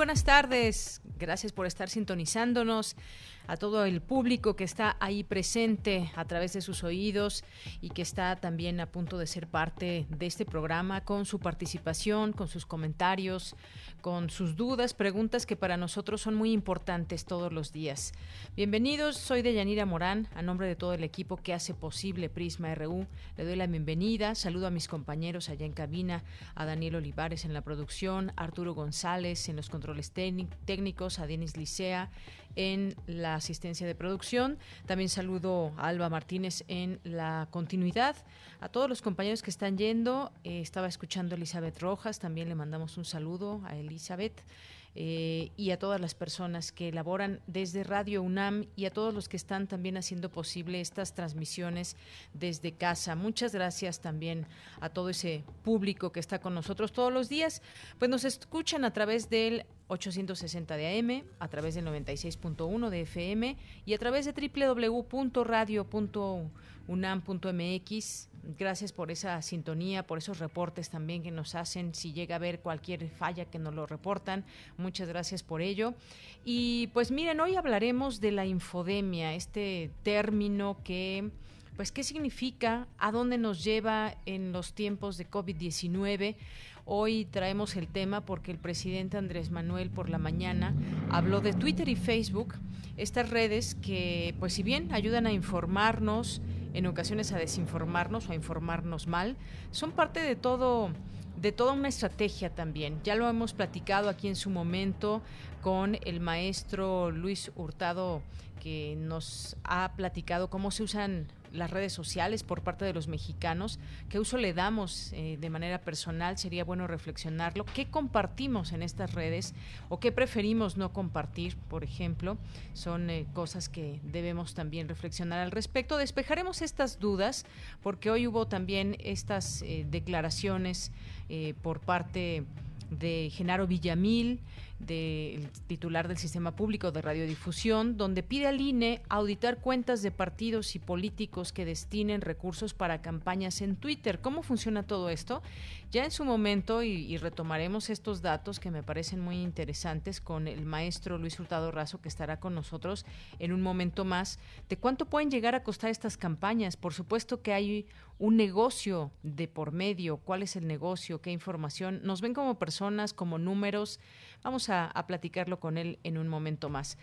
Buenas tardes, gracias por estar sintonizándonos a todo el público que está ahí presente a través de sus oídos y que está también a punto de ser parte de este programa con su participación, con sus comentarios, con sus dudas, preguntas que para nosotros son muy importantes todos los días. Bienvenidos, soy Deyanira Morán, a nombre de todo el equipo que hace posible Prisma RU. Le doy la bienvenida, saludo a mis compañeros allá en cabina, a Daniel Olivares en la producción, Arturo González en los controles técnicos, a Denis Licea en la asistencia de producción. También saludo a Alba Martínez en la continuidad. A todos los compañeros que están yendo, eh, estaba escuchando Elizabeth Rojas, también le mandamos un saludo a Elizabeth. Eh, y a todas las personas que elaboran desde Radio UNAM y a todos los que están también haciendo posible estas transmisiones desde casa. Muchas gracias también a todo ese público que está con nosotros todos los días. Pues nos escuchan a través del 860 de AM, a través del 96.1 de FM y a través de www.radio.unam.mx. Gracias por esa sintonía, por esos reportes también que nos hacen. Si llega a haber cualquier falla que nos lo reportan, muchas gracias por ello. Y pues miren, hoy hablaremos de la infodemia, este término que pues qué significa, a dónde nos lleva en los tiempos de COVID-19. Hoy traemos el tema porque el presidente Andrés Manuel por la mañana habló de Twitter y Facebook, estas redes que, pues si bien ayudan a informarnos, en ocasiones a desinformarnos o a informarnos mal, son parte de todo de toda una estrategia también. Ya lo hemos platicado aquí en su momento con el maestro Luis Hurtado que nos ha platicado cómo se usan las redes sociales por parte de los mexicanos, qué uso le damos eh, de manera personal, sería bueno reflexionarlo, qué compartimos en estas redes o qué preferimos no compartir, por ejemplo, son eh, cosas que debemos también reflexionar al respecto. Despejaremos estas dudas porque hoy hubo también estas eh, declaraciones por parte de Genaro Villamil, del titular del Sistema Público de Radiodifusión, donde pide al INE auditar cuentas de partidos y políticos que destinen recursos para campañas en Twitter. ¿Cómo funciona todo esto? Ya en su momento, y, retomaremos estos datos que me parecen muy interesantes con el maestro Luis Hurtado Razo, que estará con nosotros en un momento más, de cuánto pueden llegar a costar estas campañas. Por supuesto que hay un negocio de por medio, cuál es el negocio, qué información. Nos ven como personas, como números. Vamos a, platicarlo con él en un momento más.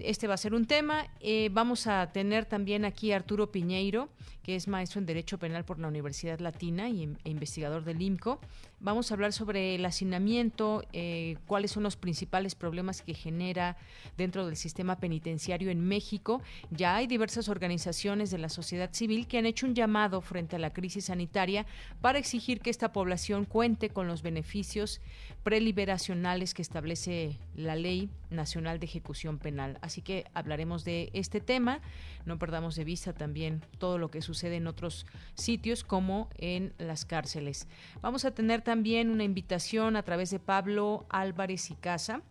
Este va a ser un tema. Eh, vamos a tener también aquí a Arturo Piñeiro, que es maestro en Derecho Penal por la Universidad Latina y, e investigador del IMCO. Vamos a hablar sobre el hacinamiento, eh, cuáles son los principales problemas que genera dentro del sistema penitenciario en México. Ya hay diversas organizaciones de la sociedad civil que han hecho un llamado frente a la crisis sanitaria para exigir que esta población cuente con los beneficios preliberacionales que establece la Ley Nacional de Ejecución Penal. Así que hablaremos de este tema. No perdamos de vista también todo lo que sucede en otros sitios como en las cárceles. Vamos a tener también una invitación a través de Pablo Álvarez y Casa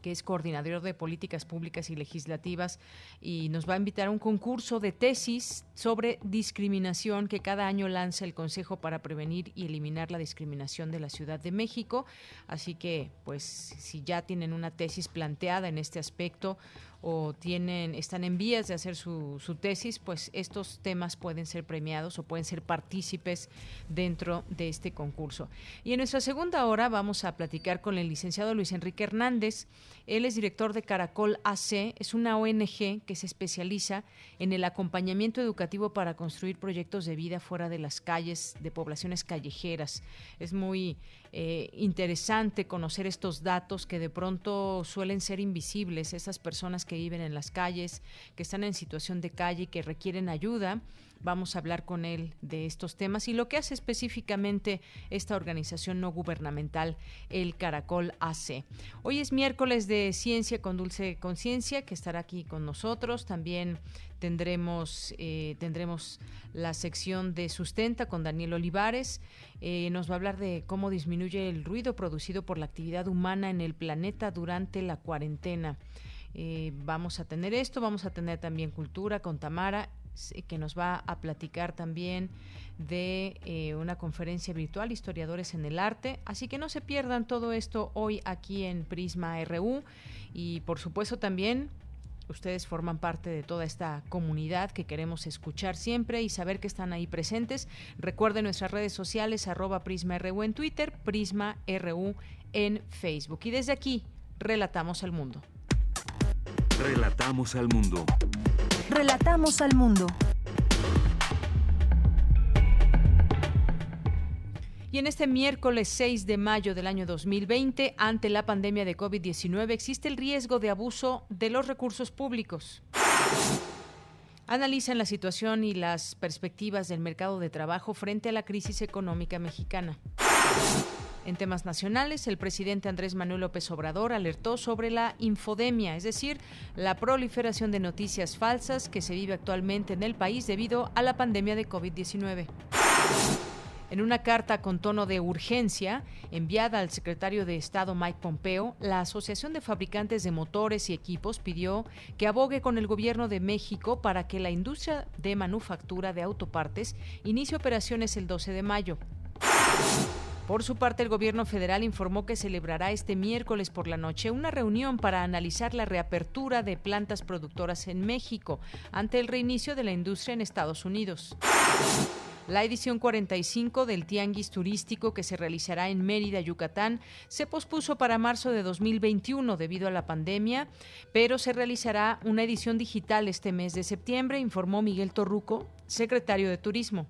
que es coordinador de políticas públicas y legislativas, y nos va a invitar a un concurso de tesis sobre discriminación que cada año lanza el Consejo para prevenir y eliminar la discriminación de la Ciudad de México. Así que, pues, si ya tienen una tesis planteada en este aspecto o tienen, están en vías de hacer su, tesis, pues estos temas pueden ser premiados o pueden ser partícipes dentro de este concurso. Y en nuestra segunda hora vamos a platicar con el licenciado Luis Enrique Hernández. Él es director de Caracol AC, es una ONG que se especializa en el acompañamiento educativo para construir proyectos de vida fuera de las calles, de poblaciones callejeras. Es muy eh, interesante conocer estos datos que de pronto suelen ser invisibles, esas personas que viven en las calles, que están en situación de calle y que requieren ayuda Vamos a hablar con él de estos temas y lo que hace específicamente esta organización no gubernamental, el Caracol AC. Hoy es miércoles de Ciencia con Dulce Conciencia, que estará aquí con nosotros. También tendremos, eh, tendremos la sección de Sustenta con Daniel Olivares. Eh, nos va a hablar de cómo disminuye el ruido producido por la actividad humana en el planeta durante la cuarentena. Eh, vamos a tener esto, vamos a tener también cultura con Tamara que nos va a platicar también de eh, una conferencia virtual, Historiadores en el Arte. Así que no se pierdan todo esto hoy aquí en Prisma RU y por supuesto también ustedes forman parte de toda esta comunidad que queremos escuchar siempre y saber que están ahí presentes. Recuerden nuestras redes sociales, arroba Prisma RU en Twitter, Prisma RU en Facebook. Y desde aquí, relatamos al mundo. Relatamos al mundo. Relatamos al mundo. Y en este miércoles 6 de mayo del año 2020, ante la pandemia de COVID-19, existe el riesgo de abuso de los recursos públicos. Analizan la situación y las perspectivas del mercado de trabajo frente a la crisis económica mexicana. En temas nacionales, el presidente Andrés Manuel López Obrador alertó sobre la infodemia, es decir, la proliferación de noticias falsas que se vive actualmente en el país debido a la pandemia de COVID-19. En una carta con tono de urgencia enviada al secretario de Estado Mike Pompeo, la Asociación de Fabricantes de Motores y Equipos pidió que abogue con el gobierno de México para que la industria de manufactura de autopartes inicie operaciones el 12 de mayo. Por su parte, el gobierno federal informó que celebrará este miércoles por la noche una reunión para analizar la reapertura de plantas productoras en México ante el reinicio de la industria en Estados Unidos. La edición 45 del Tianguis Turístico que se realizará en Mérida, Yucatán, se pospuso para marzo de 2021 debido a la pandemia, pero se realizará una edición digital este mes de septiembre, informó Miguel Torruco, secretario de Turismo.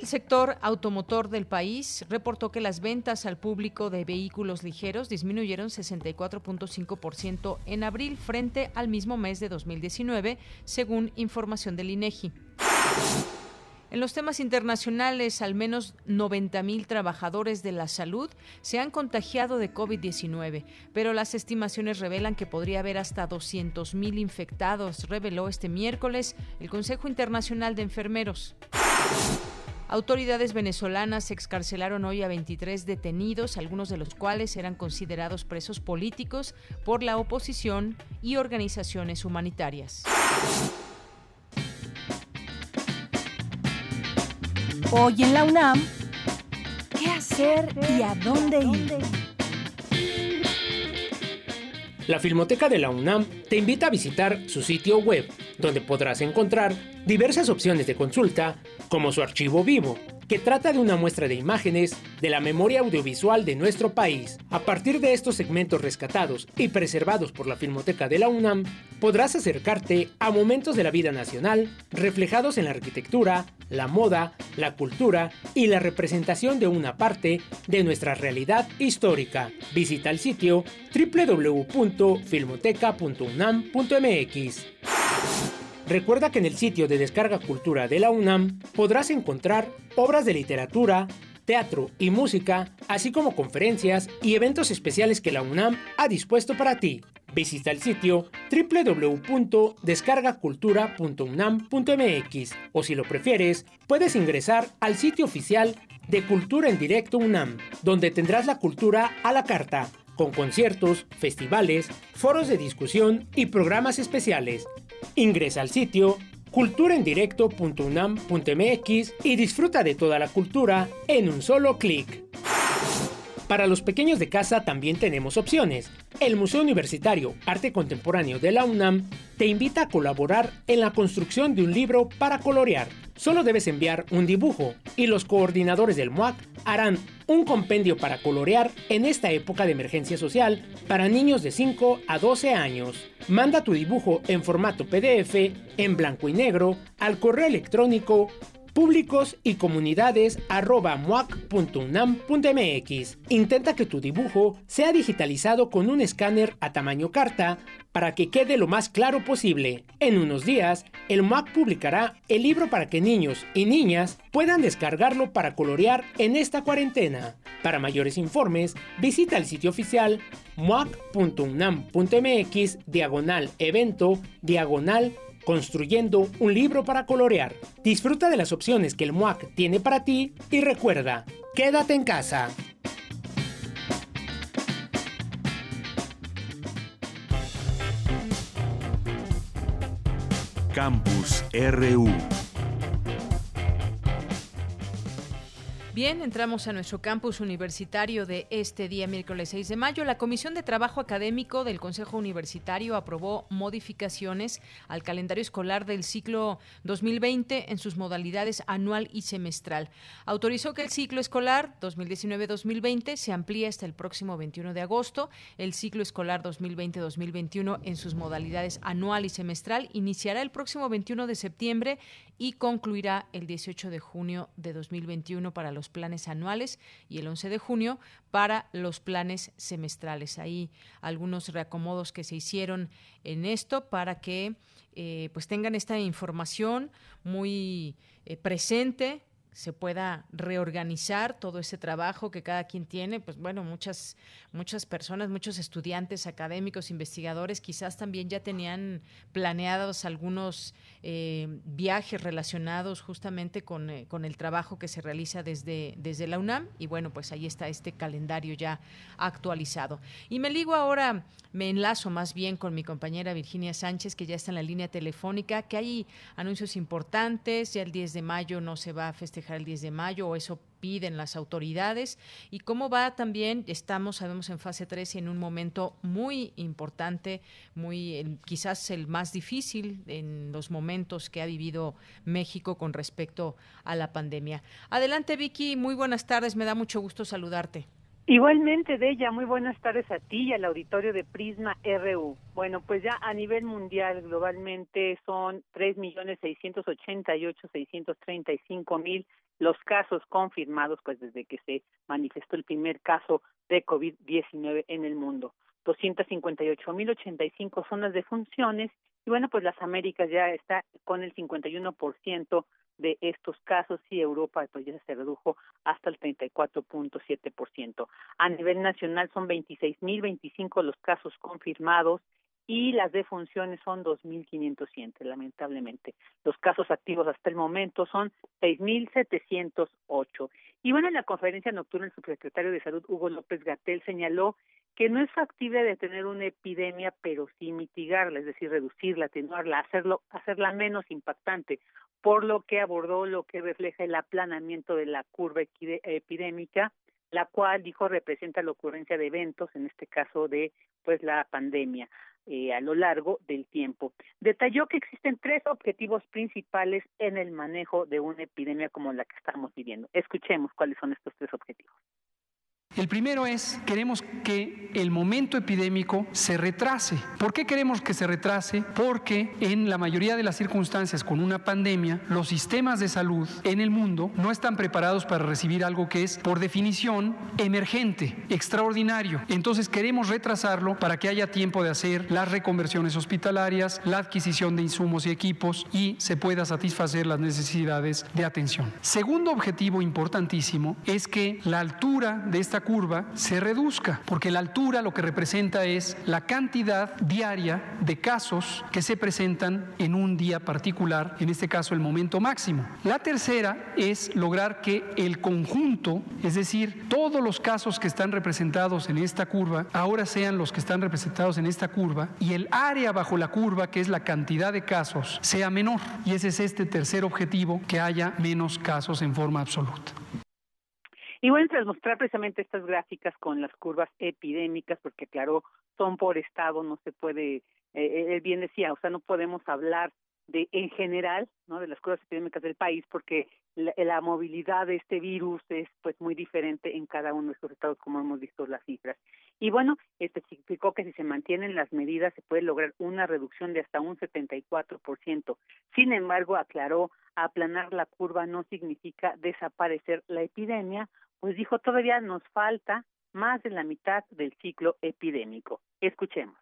El sector automotor del país reportó que las ventas al público de vehículos ligeros disminuyeron 64.5% en abril frente al mismo mes de 2019, según información del INEGI. En los temas internacionales, al menos 90.000 trabajadores de la salud se han contagiado de COVID-19, pero las estimaciones revelan que podría haber hasta 200.000 infectados, reveló este miércoles el Consejo Internacional de Enfermeros. Autoridades venezolanas excarcelaron hoy a 23 detenidos, algunos de los cuales eran considerados presos políticos por la oposición y organizaciones humanitarias. Hoy en la UNAM, ¿qué hacer y a dónde ir? La Filmoteca de la UNAM te invita a visitar su sitio web, donde podrás encontrar diversas opciones de consulta como su archivo vivo, que trata de una muestra de imágenes de la memoria audiovisual de nuestro país. A partir de estos segmentos rescatados y preservados por la Filmoteca de la UNAM, podrás acercarte a momentos de la vida nacional reflejados en la arquitectura, la moda, la cultura y la representación de una parte de nuestra realidad histórica. Visita el sitio www.filmoteca.unam.mx. Recuerda que en el sitio de descarga cultura de la UNAM podrás encontrar obras de literatura, teatro y música, así como conferencias y eventos especiales que la UNAM ha dispuesto para ti. Visita el sitio www.descargacultura.unam.mx o si lo prefieres, puedes ingresar al sitio oficial de Cultura en Directo UNAM, donde tendrás la cultura a la carta, con conciertos, festivales, foros de discusión y programas especiales. Ingresa al sitio culturaendirecto.unam.mx y disfruta de toda la cultura en un solo clic. Para los pequeños de casa también tenemos opciones. El Museo Universitario Arte Contemporáneo de la UNAM te invita a colaborar en la construcción de un libro para colorear. Solo debes enviar un dibujo y los coordinadores del MUAC harán un compendio para colorear en esta época de emergencia social para niños de 5 a 12 años. Manda tu dibujo en formato PDF en blanco y negro al correo electrónico públicos y comunidades Intenta que tu dibujo sea digitalizado con un escáner a tamaño carta para que quede lo más claro posible. En unos días, el MUAC publicará el libro para que niños y niñas puedan descargarlo para colorear en esta cuarentena. Para mayores informes, visita el sitio oficial muac.unam.mx diagonal evento diagonal construyendo un libro para colorear. Disfruta de las opciones que el MUAC tiene para ti y recuerda, quédate en casa. Campus RU Bien, entramos a nuestro campus universitario de este día, miércoles 6 de mayo. La Comisión de Trabajo Académico del Consejo Universitario aprobó modificaciones al calendario escolar del ciclo 2020 en sus modalidades anual y semestral. Autorizó que el ciclo escolar 2019-2020 se amplíe hasta el próximo 21 de agosto. El ciclo escolar 2020-2021 en sus modalidades anual y semestral iniciará el próximo 21 de septiembre y concluirá el 18 de junio de 2021 para los planes anuales y el 11 de junio para los planes semestrales. Ahí algunos reacomodos que se hicieron en esto para que eh, pues tengan esta información muy eh, presente se pueda reorganizar todo ese trabajo que cada quien tiene, pues bueno, muchas muchas personas, muchos estudiantes, académicos, investigadores, quizás también ya tenían planeados algunos eh, viajes relacionados justamente con, eh, con, el trabajo que se realiza desde, desde la UNAM y bueno, pues ahí está este calendario ya actualizado. Y me ligo ahora, me enlazo más bien con mi compañera Virginia Sánchez, que ya está en la línea telefónica, que hay anuncios importantes, ya el 10 de mayo no se va a festejar el 10 de mayo o eso piden las autoridades y cómo va también, estamos, sabemos, en fase 3 y en un momento muy importante, muy quizás el más difícil en los momentos que ha vivido México con respecto a la pandemia. Adelante, Vicky, muy buenas tardes, me da mucho gusto saludarte. Igualmente, ella muy buenas tardes a ti y al auditorio de Prisma RU. Bueno, pues ya a nivel mundial, globalmente son tres millones seiscientos ochenta y ocho seiscientos treinta y cinco mil los casos confirmados, pues desde que se manifestó el primer caso de COVID-19 en el mundo. Doscientos cincuenta y ocho mil ochenta y cinco zonas de funciones y bueno, pues las Américas ya está con el cincuenta y uno por ciento de estos casos y Europa pues ya se redujo hasta el 34.7%. A nivel nacional son 26.025 los casos confirmados y las defunciones son 2.500, lamentablemente. Los casos activos hasta el momento son 6.708. Y bueno, en la conferencia nocturna el subsecretario de Salud, Hugo López Gatel, señaló que no es factible detener una epidemia, pero sí mitigarla, es decir, reducirla, atenuarla, hacerlo, hacerla menos impactante, por lo que abordó lo que refleja el aplanamiento de la curva epidémica, la cual dijo representa la ocurrencia de eventos, en este caso de pues la pandemia. Eh, a lo largo del tiempo. Detalló que existen tres objetivos principales en el manejo de una epidemia como la que estamos viviendo. Escuchemos cuáles son estos tres objetivos. El primero es, queremos que el momento epidémico se retrase. ¿Por qué queremos que se retrase? Porque en la mayoría de las circunstancias con una pandemia, los sistemas de salud en el mundo no están preparados para recibir algo que es, por definición, emergente, extraordinario. Entonces queremos retrasarlo para que haya tiempo de hacer las reconversiones hospitalarias, la adquisición de insumos y equipos y se pueda satisfacer las necesidades de atención. Segundo objetivo importantísimo es que la altura de esta curva se reduzca, porque la altura lo que representa es la cantidad diaria de casos que se presentan en un día particular, en este caso el momento máximo. La tercera es lograr que el conjunto, es decir, todos los casos que están representados en esta curva, ahora sean los que están representados en esta curva y el área bajo la curva, que es la cantidad de casos, sea menor. Y ese es este tercer objetivo, que haya menos casos en forma absoluta. Y bueno, tras mostrar precisamente estas gráficas con las curvas epidémicas, porque claro, son por estado, no se puede, eh, él bien decía, o sea, no podemos hablar de en general, ¿no? de las curvas epidémicas del país, porque la, movilidad de este virus es pues muy diferente en cada uno de estos estados, como hemos visto las cifras. Y bueno, especificó que si se mantienen las medidas se puede lograr una reducción de hasta un 74%. Sin embargo, aclaró, aplanar la curva no significa desaparecer la epidemia, pues dijo todavía nos falta más de la mitad del ciclo epidémico. Escuchemos.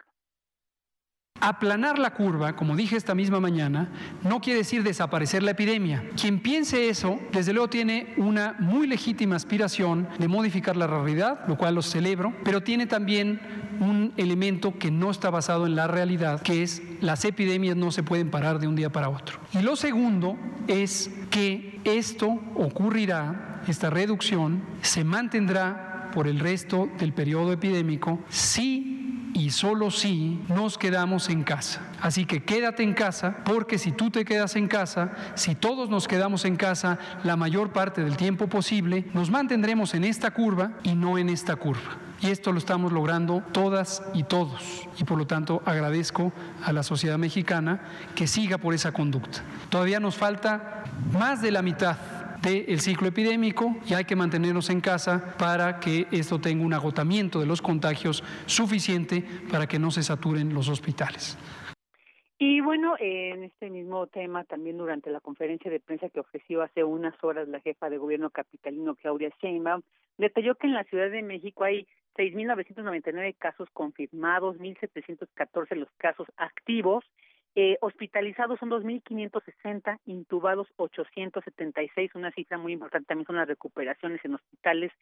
Aplanar la curva, como dije esta misma mañana, no quiere decir desaparecer la epidemia. Quien piense eso, desde luego tiene una muy legítima aspiración de modificar la realidad, lo cual lo celebro, pero tiene también un elemento que no está basado en la realidad, que es las epidemias no se pueden parar de un día para otro. Y lo segundo es que esto ocurrirá, esta reducción se mantendrá por el resto del periodo epidémico si y solo si nos quedamos en casa. Así que quédate en casa, porque si tú te quedas en casa, si todos nos quedamos en casa la mayor parte del tiempo posible, nos mantendremos en esta curva y no en esta curva. Y esto lo estamos logrando todas y todos. Y por lo tanto agradezco a la sociedad mexicana que siga por esa conducta. Todavía nos falta más de la mitad del ciclo epidémico y hay que mantenernos en casa para que esto tenga un agotamiento de los contagios suficiente para que no se saturen los hospitales. Y bueno, en este mismo tema, también durante la conferencia de prensa que ofreció hace unas horas la jefa de gobierno capitalino Claudia Sheinbaum, detalló que en la Ciudad de México hay 6.999 casos confirmados, 1.714 los casos activos eh, hospitalizados son 2.560, intubados 876, una cifra muy importante también son las recuperaciones en hospitales,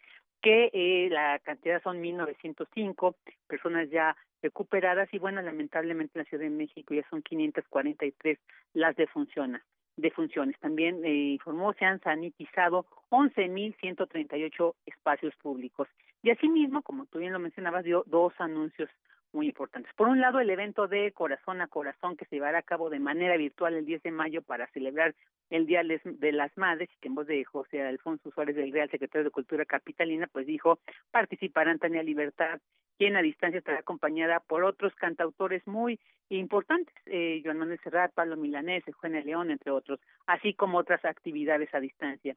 que eh, la cantidad son 1.905 personas ya recuperadas y bueno, lamentablemente en la Ciudad de México ya son 543 las defunciones. defunciones. También eh, informó se han sanitizado 11.138 espacios públicos. Y asimismo, como tú bien lo mencionabas, dio dos anuncios muy importantes. Por un lado, el evento de Corazón a Corazón que se llevará a cabo de manera virtual el 10 de mayo para celebrar el Día de las Madres, que en voz de José Alfonso Suárez del Real Secretario de Cultura Capitalina, pues dijo, participarán Tania Libertad, quien a distancia estará acompañada por otros cantautores muy importantes, eh, Joan Manuel Serrat, Pablo Milanés, Juan León, entre otros, así como otras actividades a distancia.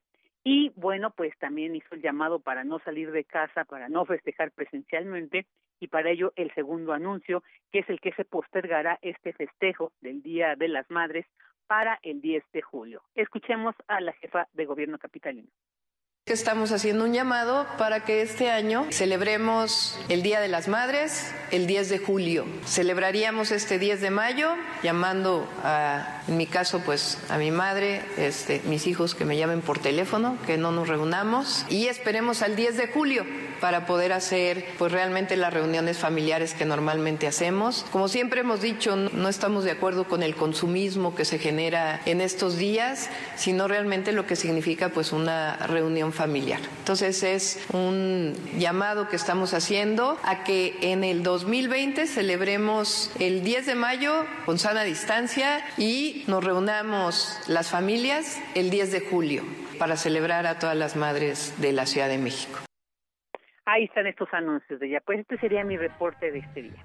Y bueno, pues también hizo el llamado para no salir de casa, para no festejar presencialmente y para ello el segundo anuncio, que es el que se postergará este festejo del Día de las Madres para el 10 de julio. Escuchemos a la jefa de gobierno capitalino. Estamos haciendo un llamado para que este año celebremos el Día de las Madres el 10 de julio. Celebraríamos este 10 de mayo llamando a, en mi caso, pues a mi madre, este, mis hijos que me llamen por teléfono, que no nos reunamos y esperemos al 10 de julio para poder hacer pues realmente las reuniones familiares que normalmente hacemos. Como siempre hemos dicho, no estamos de acuerdo con el consumismo que se genera en estos días, sino realmente lo que significa pues una reunión familiar. Entonces es un llamado que estamos haciendo a que en el 2020 celebremos el 10 de mayo con sana distancia y nos reunamos las familias el 10 de julio para celebrar a todas las madres de la Ciudad de México. Ahí están estos anuncios de ella. Pues este sería mi reporte de este día.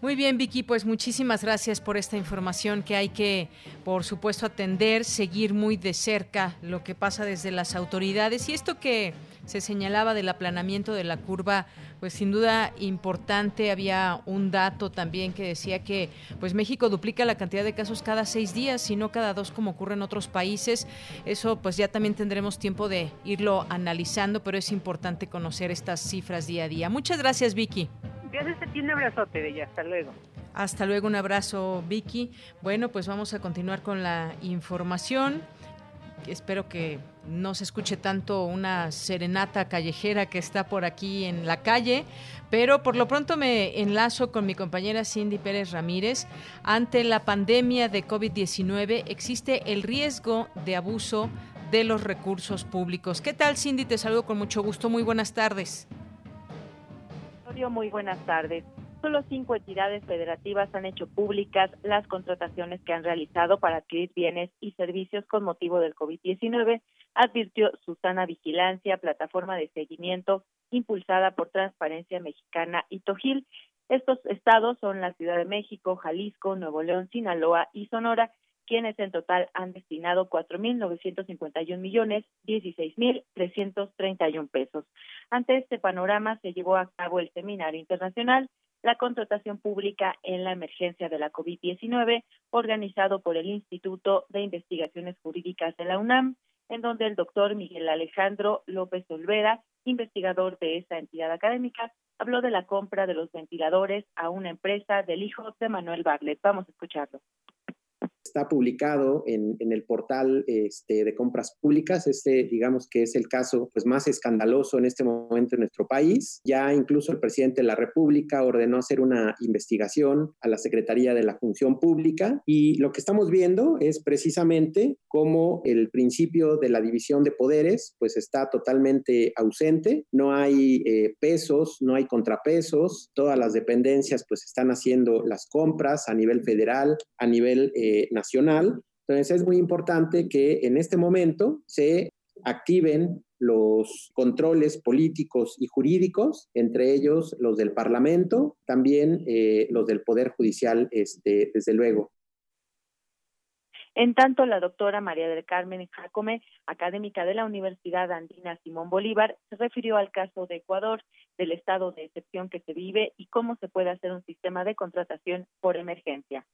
Muy bien, Vicky, pues muchísimas gracias por esta información que hay que, por supuesto, atender, seguir muy de cerca lo que pasa desde las autoridades y esto que se señalaba del aplanamiento de la curva, pues sin duda importante. Había un dato también que decía que pues México duplica la cantidad de casos cada seis días, y no cada dos como ocurre en otros países. Eso pues ya también tendremos tiempo de irlo analizando, pero es importante conocer estas cifras día a día. Muchas gracias, Vicky. Gracias a ti, un abrazote de ella. Hasta luego. Hasta luego, un abrazo, Vicky. Bueno, pues vamos a continuar con la información. Espero que no se escuche tanto una serenata callejera que está por aquí en la calle, pero por lo pronto me enlazo con mi compañera Cindy Pérez Ramírez. Ante la pandemia de COVID-19 existe el riesgo de abuso de los recursos públicos. ¿Qué tal, Cindy? Te saludo con mucho gusto. Muy buenas tardes. Muy buenas tardes. Solo cinco entidades federativas han hecho públicas las contrataciones que han realizado para adquirir bienes y servicios con motivo del COVID-19, advirtió Susana Vigilancia, plataforma de seguimiento impulsada por Transparencia Mexicana y Tojil. Estos estados son la Ciudad de México, Jalisco, Nuevo León, Sinaloa y Sonora, quienes en total han destinado 4.951 millones 16.331 pesos. Ante este panorama se llevó a cabo el seminario internacional la contratación pública en la emergencia de la COVID-19, organizado por el Instituto de Investigaciones Jurídicas de la UNAM, en donde el doctor Miguel Alejandro López Olvera, investigador de esa entidad académica, habló de la compra de los ventiladores a una empresa del hijo de Manuel Barlet. Vamos a escucharlo está publicado en, el portal este, de compras públicas. Este, digamos que es el caso pues, más escandaloso en este momento en nuestro país. Ya incluso el presidente de la República ordenó hacer una investigación a la Secretaría de la Función Pública y lo que estamos viendo es precisamente cómo el principio de la división de poderes pues está totalmente ausente. No hay eh, pesos, no hay contrapesos. Todas las dependencias pues están haciendo las compras a nivel federal, a nivel eh, nacional. Entonces es muy importante que en este momento se activen los controles políticos y jurídicos, entre ellos los del Parlamento, también eh, los del Poder Judicial, este, desde luego. En tanto, la doctora María del Carmen Jacome, académica de la Universidad Andina Simón Bolívar, se refirió al caso de Ecuador, del estado de excepción que se vive y cómo se puede hacer un sistema de contratación por emergencia.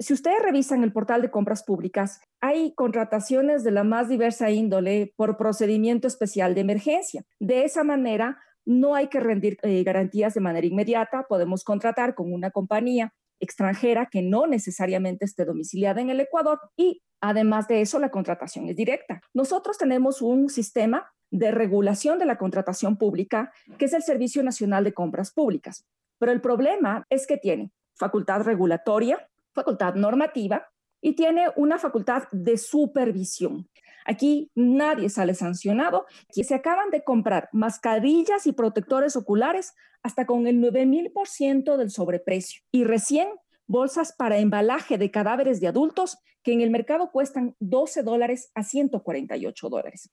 Si ustedes revisan el portal de compras públicas, hay contrataciones de la más diversa índole por procedimiento especial de emergencia. De esa manera, no hay que rendir eh, garantías de manera inmediata, podemos contratar con una compañía extranjera que no necesariamente esté domiciliada en el Ecuador y además de eso la contratación es directa. Nosotros tenemos un sistema de regulación de la contratación pública que es el Servicio Nacional de Compras Públicas, pero el problema es que tiene facultad regulatoria, facultad normativa y tiene una facultad de supervisión. Aquí nadie sale sancionado. Aquí se acaban de comprar mascarillas y protectores oculares hasta con el 9000% del sobreprecio. Y recién bolsas para embalaje de cadáveres de adultos que en el mercado cuestan 12 dólares a 148 dólares.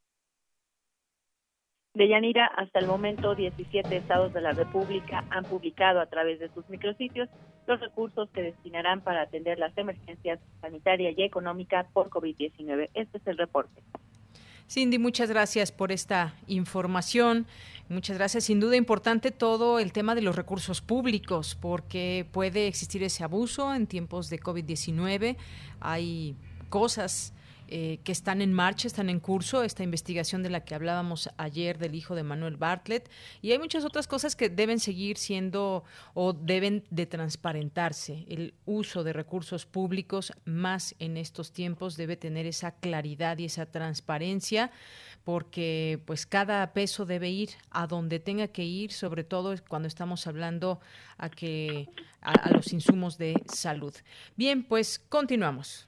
De Yanira, hasta el momento 17 estados de la República han publicado a través de sus micrositios los recursos que destinarán para atender las emergencias sanitaria y económica por COVID-19. Este es el reporte. Cindy, muchas gracias por esta información. Muchas gracias. Sin duda importante todo el tema de los recursos públicos, porque puede existir ese abuso en tiempos de COVID-19. Hay cosas eh, que están en marcha, están en curso, esta investigación de la que hablábamos ayer del hijo de Manuel Bartlett, y hay muchas otras cosas que deben seguir siendo o deben de transparentarse. El uso de recursos públicos más en estos tiempos debe tener esa claridad y esa transparencia porque pues cada peso debe ir a donde tenga que ir, sobre todo cuando estamos hablando a que a los insumos de salud. Bien, pues continuamos.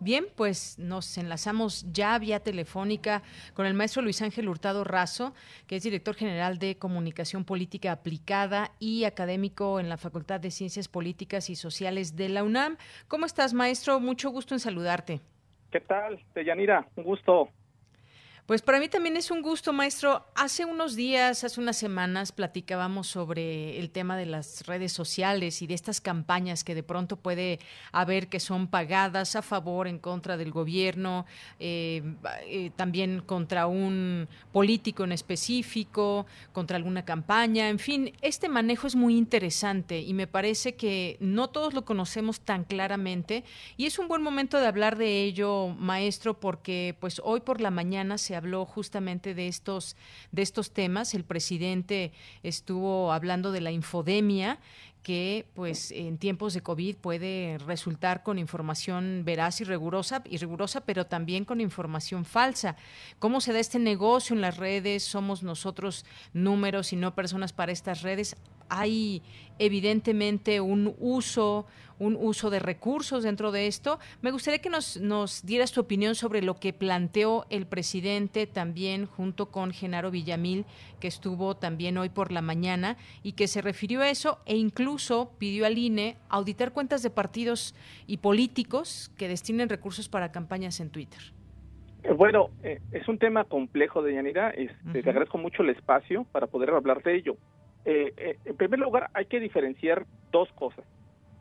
Bien, pues nos enlazamos ya vía telefónica con el maestro Luis Ángel Hurtado Razo, que es director general de Comunicación Política Aplicada y académico en la Facultad de Ciencias Políticas y Sociales de la UNAM. ¿Cómo estás, maestro? Mucho gusto en saludarte. ¿Qué tal, Deyanira? Un gusto. Pues para mí también es un gusto, maestro. Hace unos días, hace unas semanas, platicábamos sobre el tema de las redes sociales y de estas campañas que de pronto puede haber que son pagadas a favor, en contra del gobierno, eh, eh, también contra un político en específico, contra alguna campaña. En fin, este manejo es muy interesante y me parece que no todos lo conocemos tan claramente y es un buen momento de hablar de ello, maestro, porque pues hoy por la mañana se habló justamente de estos, de estos temas. El presidente estuvo hablando de la infodemia que pues en tiempos de COVID puede resultar con información veraz y rigurosa, y rigurosa, pero también con información falsa. ¿Cómo se da este negocio en las redes? ¿Somos nosotros números y no personas para estas redes? Hay evidentemente un uso, un uso de recursos dentro de esto. Me gustaría que nos, nos dieras tu opinión sobre lo que planteó el presidente también junto con Genaro Villamil, que estuvo también hoy por la mañana y que se refirió a eso e incluso pidió al INE auditar cuentas de partidos y políticos que destinen recursos para campañas en Twitter. Eh, bueno, eh, es un tema complejo, de Yanira. Este, Te agradezco mucho el espacio para poder hablar de ello. Eh, eh, en primer lugar, hay que diferenciar dos cosas.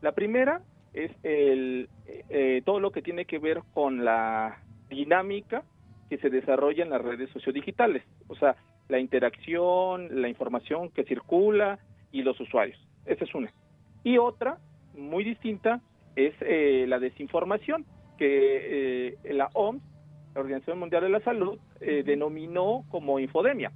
La primera es el, eh, todo lo que tiene que ver con la dinámica que se desarrolla en las redes sociodigitales, o sea, la interacción, la información que circula y los usuarios. Esa es una. Y otra, muy distinta, es la desinformación, que la OMS, la Organización Mundial de la Salud, denominó como infodemia.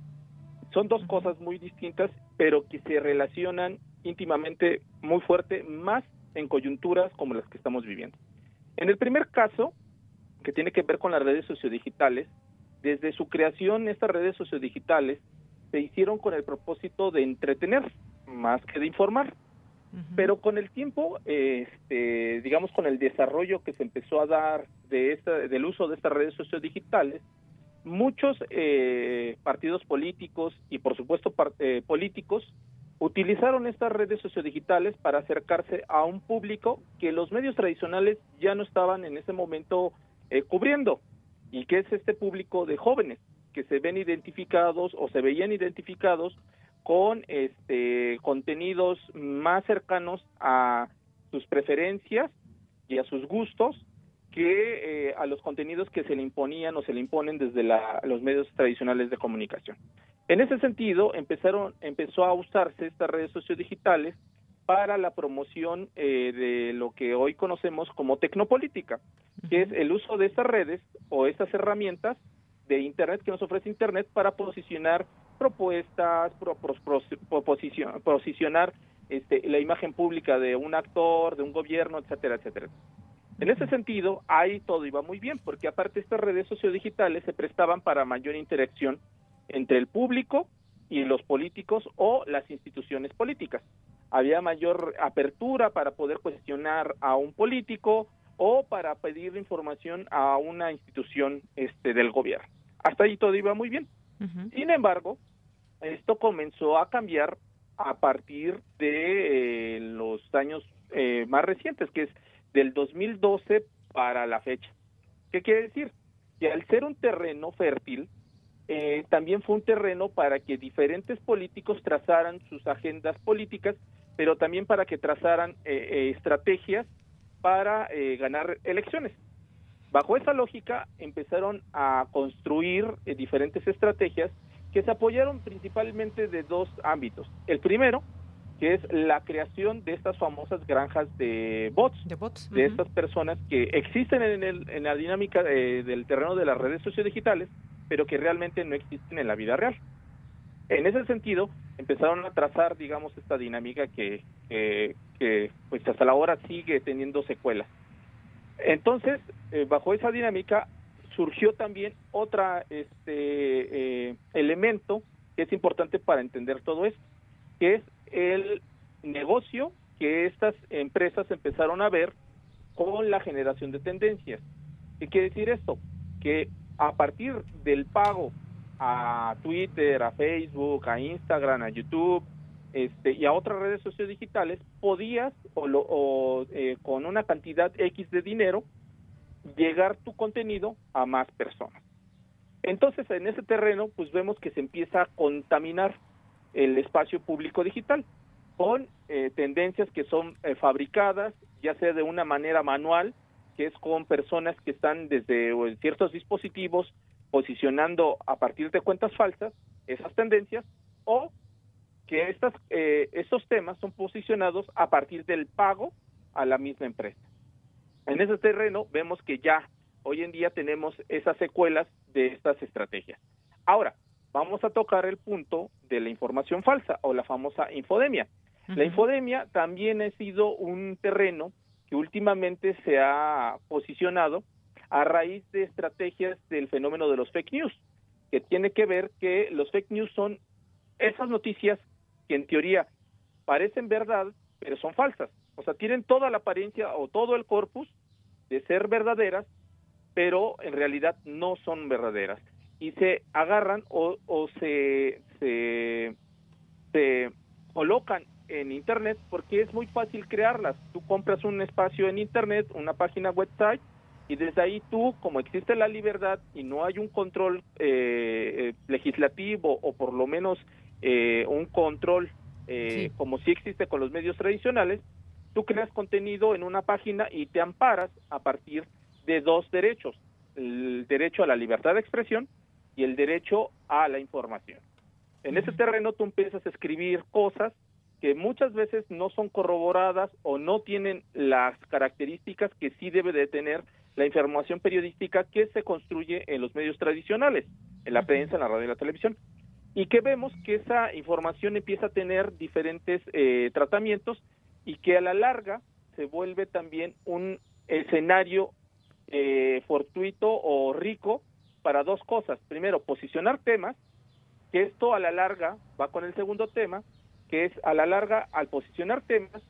Son dos cosas muy distintas, pero que se relacionan íntimamente muy fuerte, más en coyunturas como las que estamos viviendo. En el primer caso, que tiene que ver con las redes sociodigitales, desde su creación estas redes sociodigitales se hicieron con el propósito de entretener más que de informar. Pero con el tiempo, este, digamos con el desarrollo que se empezó a dar de esta, del uso de estas redes sociodigitales, muchos eh, partidos políticos y por supuesto eh, políticos utilizaron estas redes sociodigitales para acercarse a un público que los medios tradicionales ya no estaban en ese momento eh, cubriendo y que es este público de jóvenes que se ven identificados o se veían identificados con este contenidos más cercanos a sus preferencias y a sus gustos que eh, a los contenidos que se le imponían o se le imponen desde los medios tradicionales de comunicación. En ese sentido, empezaron, empezó a usarse estas redes sociodigitales para la promoción eh, de lo que hoy conocemos como tecnopolítica, que es el uso de estas redes o estas herramientas de Internet que nos ofrece Internet para posicionar propuestas, posicionar este, la imagen pública de un actor, de un gobierno, etcétera, etcétera. En ese sentido, ahí todo iba muy bien, porque aparte estas redes sociodigitales se prestaban para mayor interacción entre el público y los políticos o las instituciones políticas. Había mayor apertura para poder cuestionar a un político o para pedir información a una institución este, del gobierno. Hasta ahí todo iba muy bien. Sin embargo, esto comenzó a cambiar a partir de eh, los años eh, más recientes, que es del 2012 para la fecha. ¿Qué quiere decir? Que al ser un terreno fértil, eh, también fue un terreno para que diferentes políticos trazaran sus agendas políticas, pero también para que trazaran eh, eh, estrategias para ganar elecciones. Bajo esa lógica empezaron a construir diferentes estrategias que se apoyaron principalmente de dos ámbitos. El primero, que es la creación de estas famosas granjas de bots, de, estas personas que existen en, el, en la dinámica del terreno de las redes sociodigitales, pero que realmente no existen en la vida real. En ese sentido, empezaron a trazar, digamos, esta dinámica que, que pues hasta la hora sigue teniendo secuelas. Entonces, eh, bajo esa dinámica surgió también otra este eh, elemento que es importante para entender todo esto, que es el negocio que estas empresas empezaron a ver con la generación de tendencias. ¿Qué quiere decir esto? Que a partir del pago a Twitter, a Facebook, a Instagram, a YouTube este, y a otras redes sociodigitales, podías o, o eh, con una cantidad X de dinero llegar tu contenido a más personas. Entonces, en ese terreno, pues vemos que se empieza a contaminar el espacio público digital con eh, tendencias que son eh, fabricadas, ya sea de una manera manual, que es con personas que están desde ciertos dispositivos posicionando a partir de cuentas falsas esas tendencias, o que estas, eh, estos temas son posicionados a partir del pago a la misma empresa. En ese terreno vemos que ya hoy en día tenemos esas secuelas de estas estrategias. Ahora, vamos a tocar el punto de la información falsa o la famosa infodemia. La infodemia también ha sido un terreno que últimamente se ha posicionado a raíz de estrategias del fenómeno de los fake news, que tiene que ver que los fake news son esas noticias que en teoría parecen verdad, pero son falsas. O sea, tienen toda la apariencia o todo el corpus de ser verdaderas, pero en realidad no son verdaderas. Y se agarran o, se, se, se colocan en Internet porque es muy fácil crearlas. Tú compras un espacio en Internet, una página website, y desde ahí tú, como existe la libertad y no hay un control eh, eh, legislativo o por lo menos eh, un control como si existe con los medios tradicionales, tú creas contenido en una página y te amparas a partir de dos derechos, el derecho a la libertad de expresión y el derecho a la información. En ese terreno tú empiezas a escribir cosas que muchas veces no son corroboradas o no tienen las características que sí debe de tener la información periodística que se construye en los medios tradicionales, en la prensa, en la radio y la televisión. Y que vemos que esa información empieza a tener diferentes eh, tratamientos y que a la larga se vuelve también un escenario eh, fortuito o rico para dos cosas. Primero, posicionar temas, que esto a la larga va con el segundo tema, que es a la larga, al posicionar temas,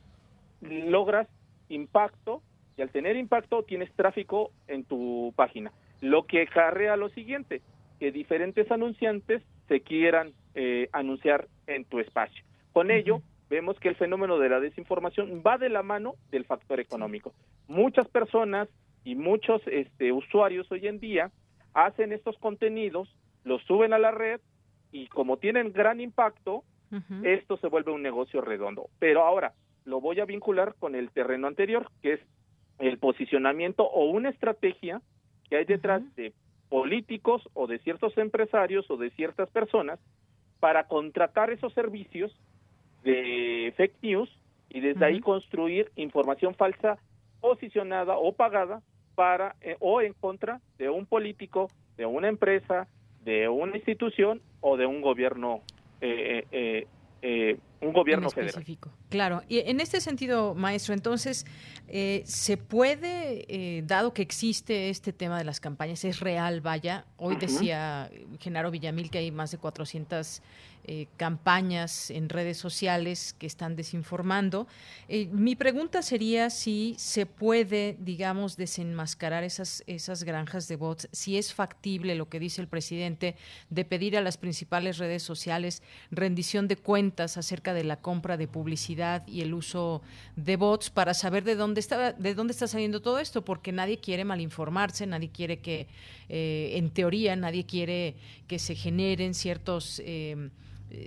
logras impacto y al tener impacto tienes tráfico en tu página. Lo que acarrea lo siguiente, que diferentes anunciantes se quieran eh, anunciar en tu espacio. Con ello, vemos que el fenómeno de la desinformación va de la mano del factor económico. Muchas personas y muchos este, usuarios hoy en día hacen estos contenidos, los suben a la red y como tienen gran impacto, esto se vuelve un negocio redondo. Pero ahora lo voy a vincular con el terreno anterior, que es el posicionamiento o una estrategia que hay detrás de políticos o de ciertos empresarios o de ciertas personas para contratar esos servicios de fake news y desde ahí construir información falsa posicionada o pagada para eh, o en contra de un político, de una empresa, de una institución o de un gobierno eh, eh, eh, un gobierno específico. Claro, y en este sentido, maestro, entonces, eh, ¿se puede, eh, dado que existe este tema de las campañas, es real, vaya, hoy decía Genaro Villamil que hay más de 400 eh, campañas en redes sociales que están desinformando. Eh, mi pregunta sería si se puede, digamos, desenmascarar esas, esas granjas de bots, si es factible lo que dice el presidente de pedir a las principales redes sociales rendición de cuentas acerca de la compra de publicidad y el uso de bots para saber de dónde está, de dónde está saliendo todo esto, porque nadie quiere malinformarse, nadie quiere que, eh, en teoría, nadie quiere que se generen ciertos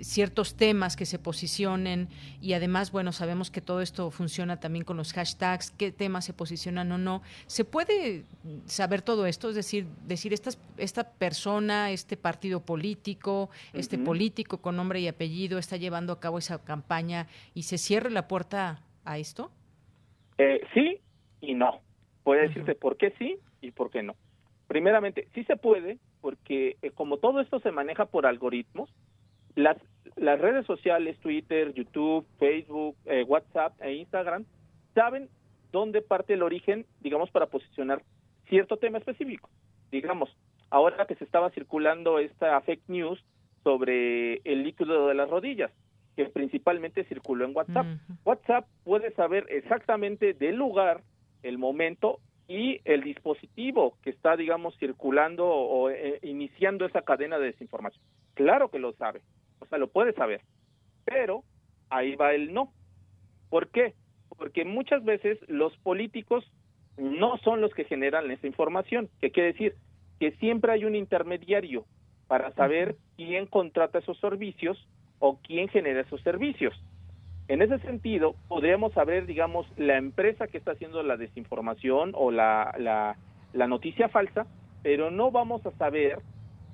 ciertos temas que se posicionen y además, bueno, sabemos que todo esto funciona también con los hashtags, qué temas se posicionan o no. ¿Se puede saber todo esto? Es decir, decir esta, esta persona, este partido político, este político con nombre y apellido está llevando a cabo esa campaña y se cierre la puerta a esto? Eh, sí y no. Puede decirte por qué sí y por qué no. Primeramente, sí se puede, porque eh, como todo esto se maneja por algoritmos, las, las redes sociales, Twitter, YouTube, Facebook, eh, WhatsApp e Instagram, saben dónde parte el origen, digamos, para posicionar cierto tema específico. Digamos, ahora que se estaba circulando esta fake news sobre el líquido de las rodillas, que principalmente circuló en WhatsApp. WhatsApp puede saber exactamente del lugar, el momento y el dispositivo que está, digamos, circulando o eh, iniciando esa cadena de desinformación. Claro que lo sabe o sea, lo puede saber, pero ahí va el no. ¿Por qué? Porque muchas veces los políticos no son los que generan esa información. ¿Qué quiere decir? Que siempre hay un intermediario para saber quién contrata esos servicios o quién genera esos servicios. En ese sentido, podríamos saber, digamos, la empresa que está haciendo la desinformación o la, la, la noticia falsa, pero no vamos a saber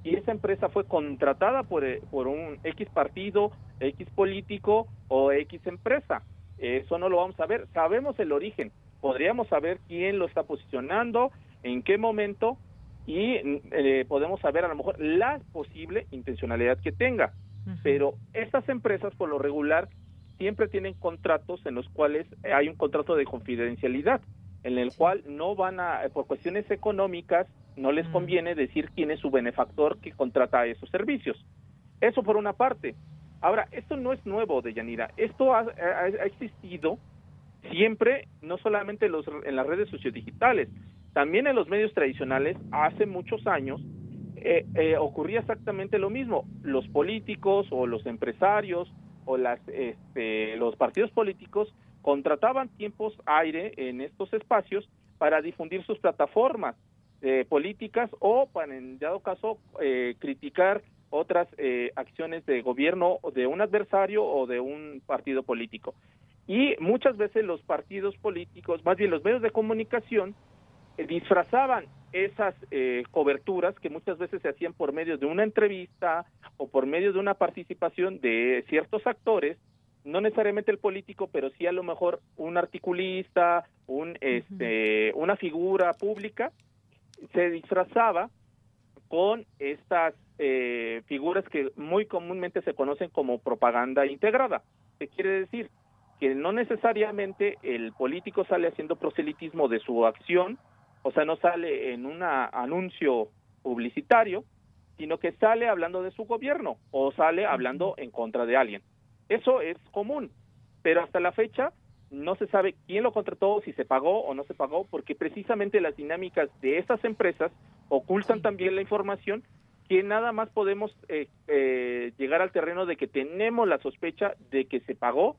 y esa empresa fue contratada por, eh, por un X partido, X político o X empresa. Eso no lo vamos a ver. Sabemos el origen, podríamos saber quién lo está posicionando, en qué momento y eh, podemos saber a lo mejor la posible intencionalidad que tenga. Pero estas empresas por lo regular siempre tienen contratos en los cuales hay un contrato de confidencialidad, en el cual no van a, por cuestiones económicas, no les conviene decir quién es su benefactor que contrata esos servicios. Eso por una parte. Ahora, esto no es nuevo, Deyanira. Esto ha, existido siempre, no solamente los, en las redes sociodigitales, también en los medios tradicionales, hace muchos años, eh, eh, ocurría exactamente lo mismo. Los políticos o los empresarios o las, este, los partidos políticos contrataban tiempos aire en estos espacios para difundir sus plataformas eh, políticas o, para, en dado caso, criticar otras acciones de gobierno de un adversario o de un partido político. Y muchas veces los partidos políticos, más bien los medios de comunicación, eh, disfrazaban esas eh, coberturas que muchas veces se hacían por medio de una entrevista o por medio de una participación de ciertos actores, no necesariamente el político, pero sí a lo mejor un articulista, un, este, una figura pública, se disfrazaba con estas eh, figuras que muy comúnmente se conocen como propaganda integrada. ¿Qué quiere decir? Que no necesariamente el político sale haciendo proselitismo de su acción, o sea, no sale en un anuncio publicitario, sino que sale hablando de su gobierno o sale hablando en contra de alguien. Eso es común, pero hasta la fecha no se sabe quién lo contrató, si se pagó o no se pagó, porque precisamente las dinámicas de estas empresas ocultan también la información que nada más podemos eh, eh, llegar al terreno de que tenemos la sospecha de que se pagó,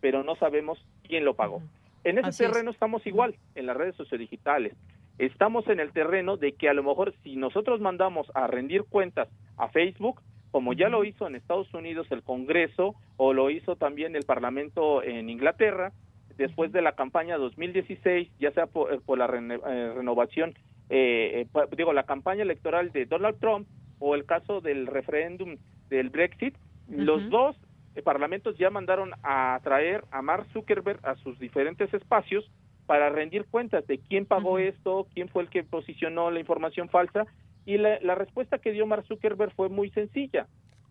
pero no sabemos quién lo pagó. En ese terreno estamos igual, en las redes sociodigitales. Estamos en el terreno de que a lo mejor si nosotros mandamos a rendir cuentas a Facebook, como ya lo hizo en Estados Unidos el Congreso o lo hizo también el Parlamento en Inglaterra, después de la campaña 2016, ya sea por, eh, la eh, renovación, eh, digo, la campaña electoral de Donald Trump o el caso del referéndum del Brexit, los dos parlamentos ya mandaron a traer a Mark Zuckerberg a sus diferentes espacios para rendir cuentas de quién pagó esto, quién fue el que posicionó la información falsa. Y la, respuesta que dio Mark Zuckerberg fue muy sencilla.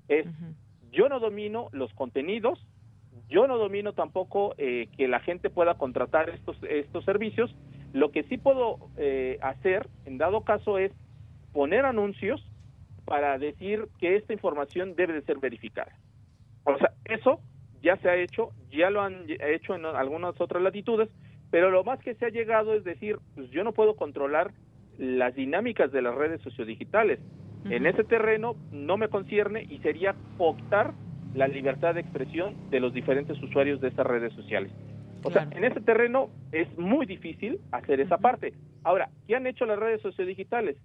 Es, yo no domino los contenidos, yo no domino tampoco eh, que la gente pueda contratar estos, estos servicios. Lo que sí puedo eh, hacer, en dado caso, es poner anuncios para decir que esta información debe de ser verificada. O sea, eso ya se ha hecho, ya lo han hecho en algunas otras latitudes, pero lo más que se ha llegado es decir, pues yo no puedo controlar las dinámicas de las redes sociodigitales. En ese terreno no me concierne y sería optar la libertad de expresión de los diferentes usuarios de estas redes sociales. O sea, en ese terreno es muy difícil hacer esa parte. Ahora, ¿qué han hecho las redes sociodigitales?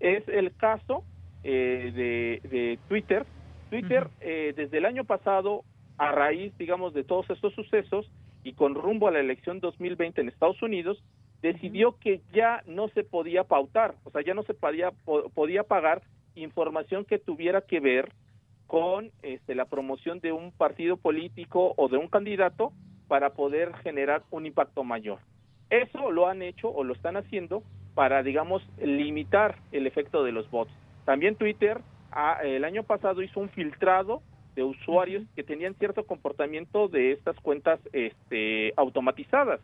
Es el caso eh, de, Twitter. Twitter, eh, desde el año pasado, a raíz, digamos, de todos estos sucesos, y con rumbo a la elección 2020 en Estados Unidos, decidió que ya no se podía pautar, o sea, ya no se podía, podía pagar información que tuviera que ver con este, la promoción de un partido político o de un candidato para poder generar un impacto mayor. Eso lo han hecho o lo están haciendo para, digamos, limitar el efecto de los bots. También Twitter ah, el año pasado hizo un filtrado de usuarios que tenían cierto comportamiento de estas cuentas este, automatizadas.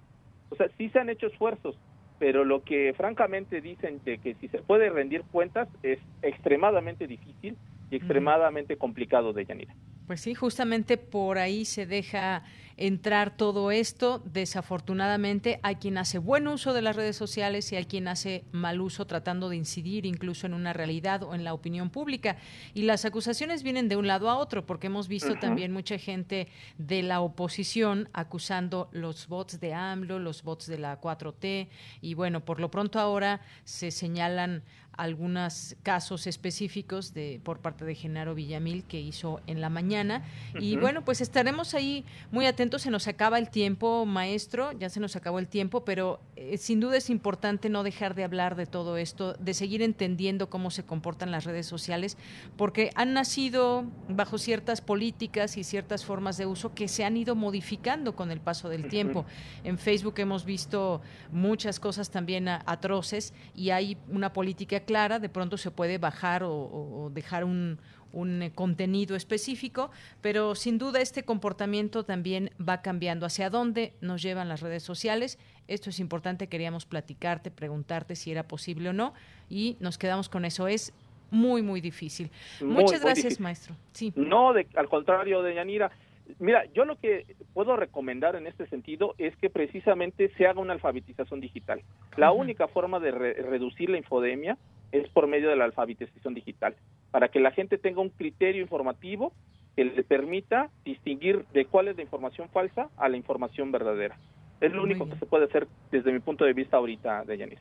O sea, sí se han hecho esfuerzos, pero lo que francamente dicen de que si se puede rendir cuentas es extremadamente difícil y extremadamente complicado de Yanira. Pues sí, justamente por ahí se deja entrar todo esto. Desafortunadamente hay quien hace buen uso de las redes sociales y hay quien hace mal uso tratando de incidir incluso en una realidad o en la opinión pública. Y las acusaciones vienen de un lado a otro, porque hemos visto también mucha gente de la oposición acusando los bots de AMLO, los bots de la 4T. Y bueno, por lo pronto ahora se señalan algunos casos específicos de por parte de Genaro Villamil que hizo en la mañana y bueno pues estaremos ahí muy atentos momento se nos acaba el tiempo, maestro, ya se nos acabó el tiempo, pero eh, sin duda es importante no dejar de hablar de todo esto, de seguir entendiendo cómo se comportan las redes sociales, porque han nacido bajo ciertas políticas y ciertas formas de uso que se han ido modificando con el paso del tiempo. En Facebook hemos visto muchas cosas también atroces y hay una política clara, de pronto se puede bajar o dejar un un eh, contenido específico, pero sin duda este comportamiento también va cambiando. ¿Hacia dónde nos llevan las redes sociales? Esto es importante, queríamos platicarte, preguntarte si era posible o no, y nos quedamos con eso. Es muy, muy difícil. Muchas gracias, maestro. Sí. No, al contrario, de Yanira. Mira, yo lo que puedo recomendar en este sentido es que precisamente se haga una alfabetización digital. La única forma de reducir la infodemia es por medio de la alfabetización digital para que la gente tenga un criterio informativo que le permita distinguir de cuál es la información falsa a la información verdadera. Es lo único que se puede hacer desde mi punto de vista ahorita, de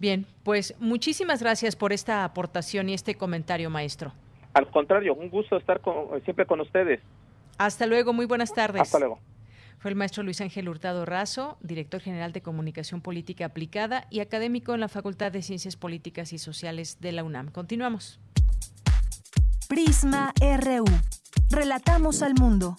Bien, pues muchísimas gracias por esta aportación y este comentario, maestro. Al contrario, un gusto estar siempre con ustedes. Hasta luego, muy buenas tardes. Hasta luego. Fue el maestro Luis Ángel Hurtado Razo, director general de Comunicación Política Aplicada y académico en la Facultad de Ciencias Políticas y Sociales de la UNAM. Continuamos. Prisma RU. Relatamos al mundo.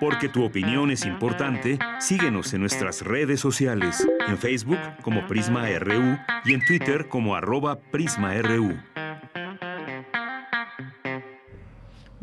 Porque tu opinión es importante, síguenos en nuestras redes sociales, en Facebook como Prisma RU y en Twitter como arroba PrismaRU.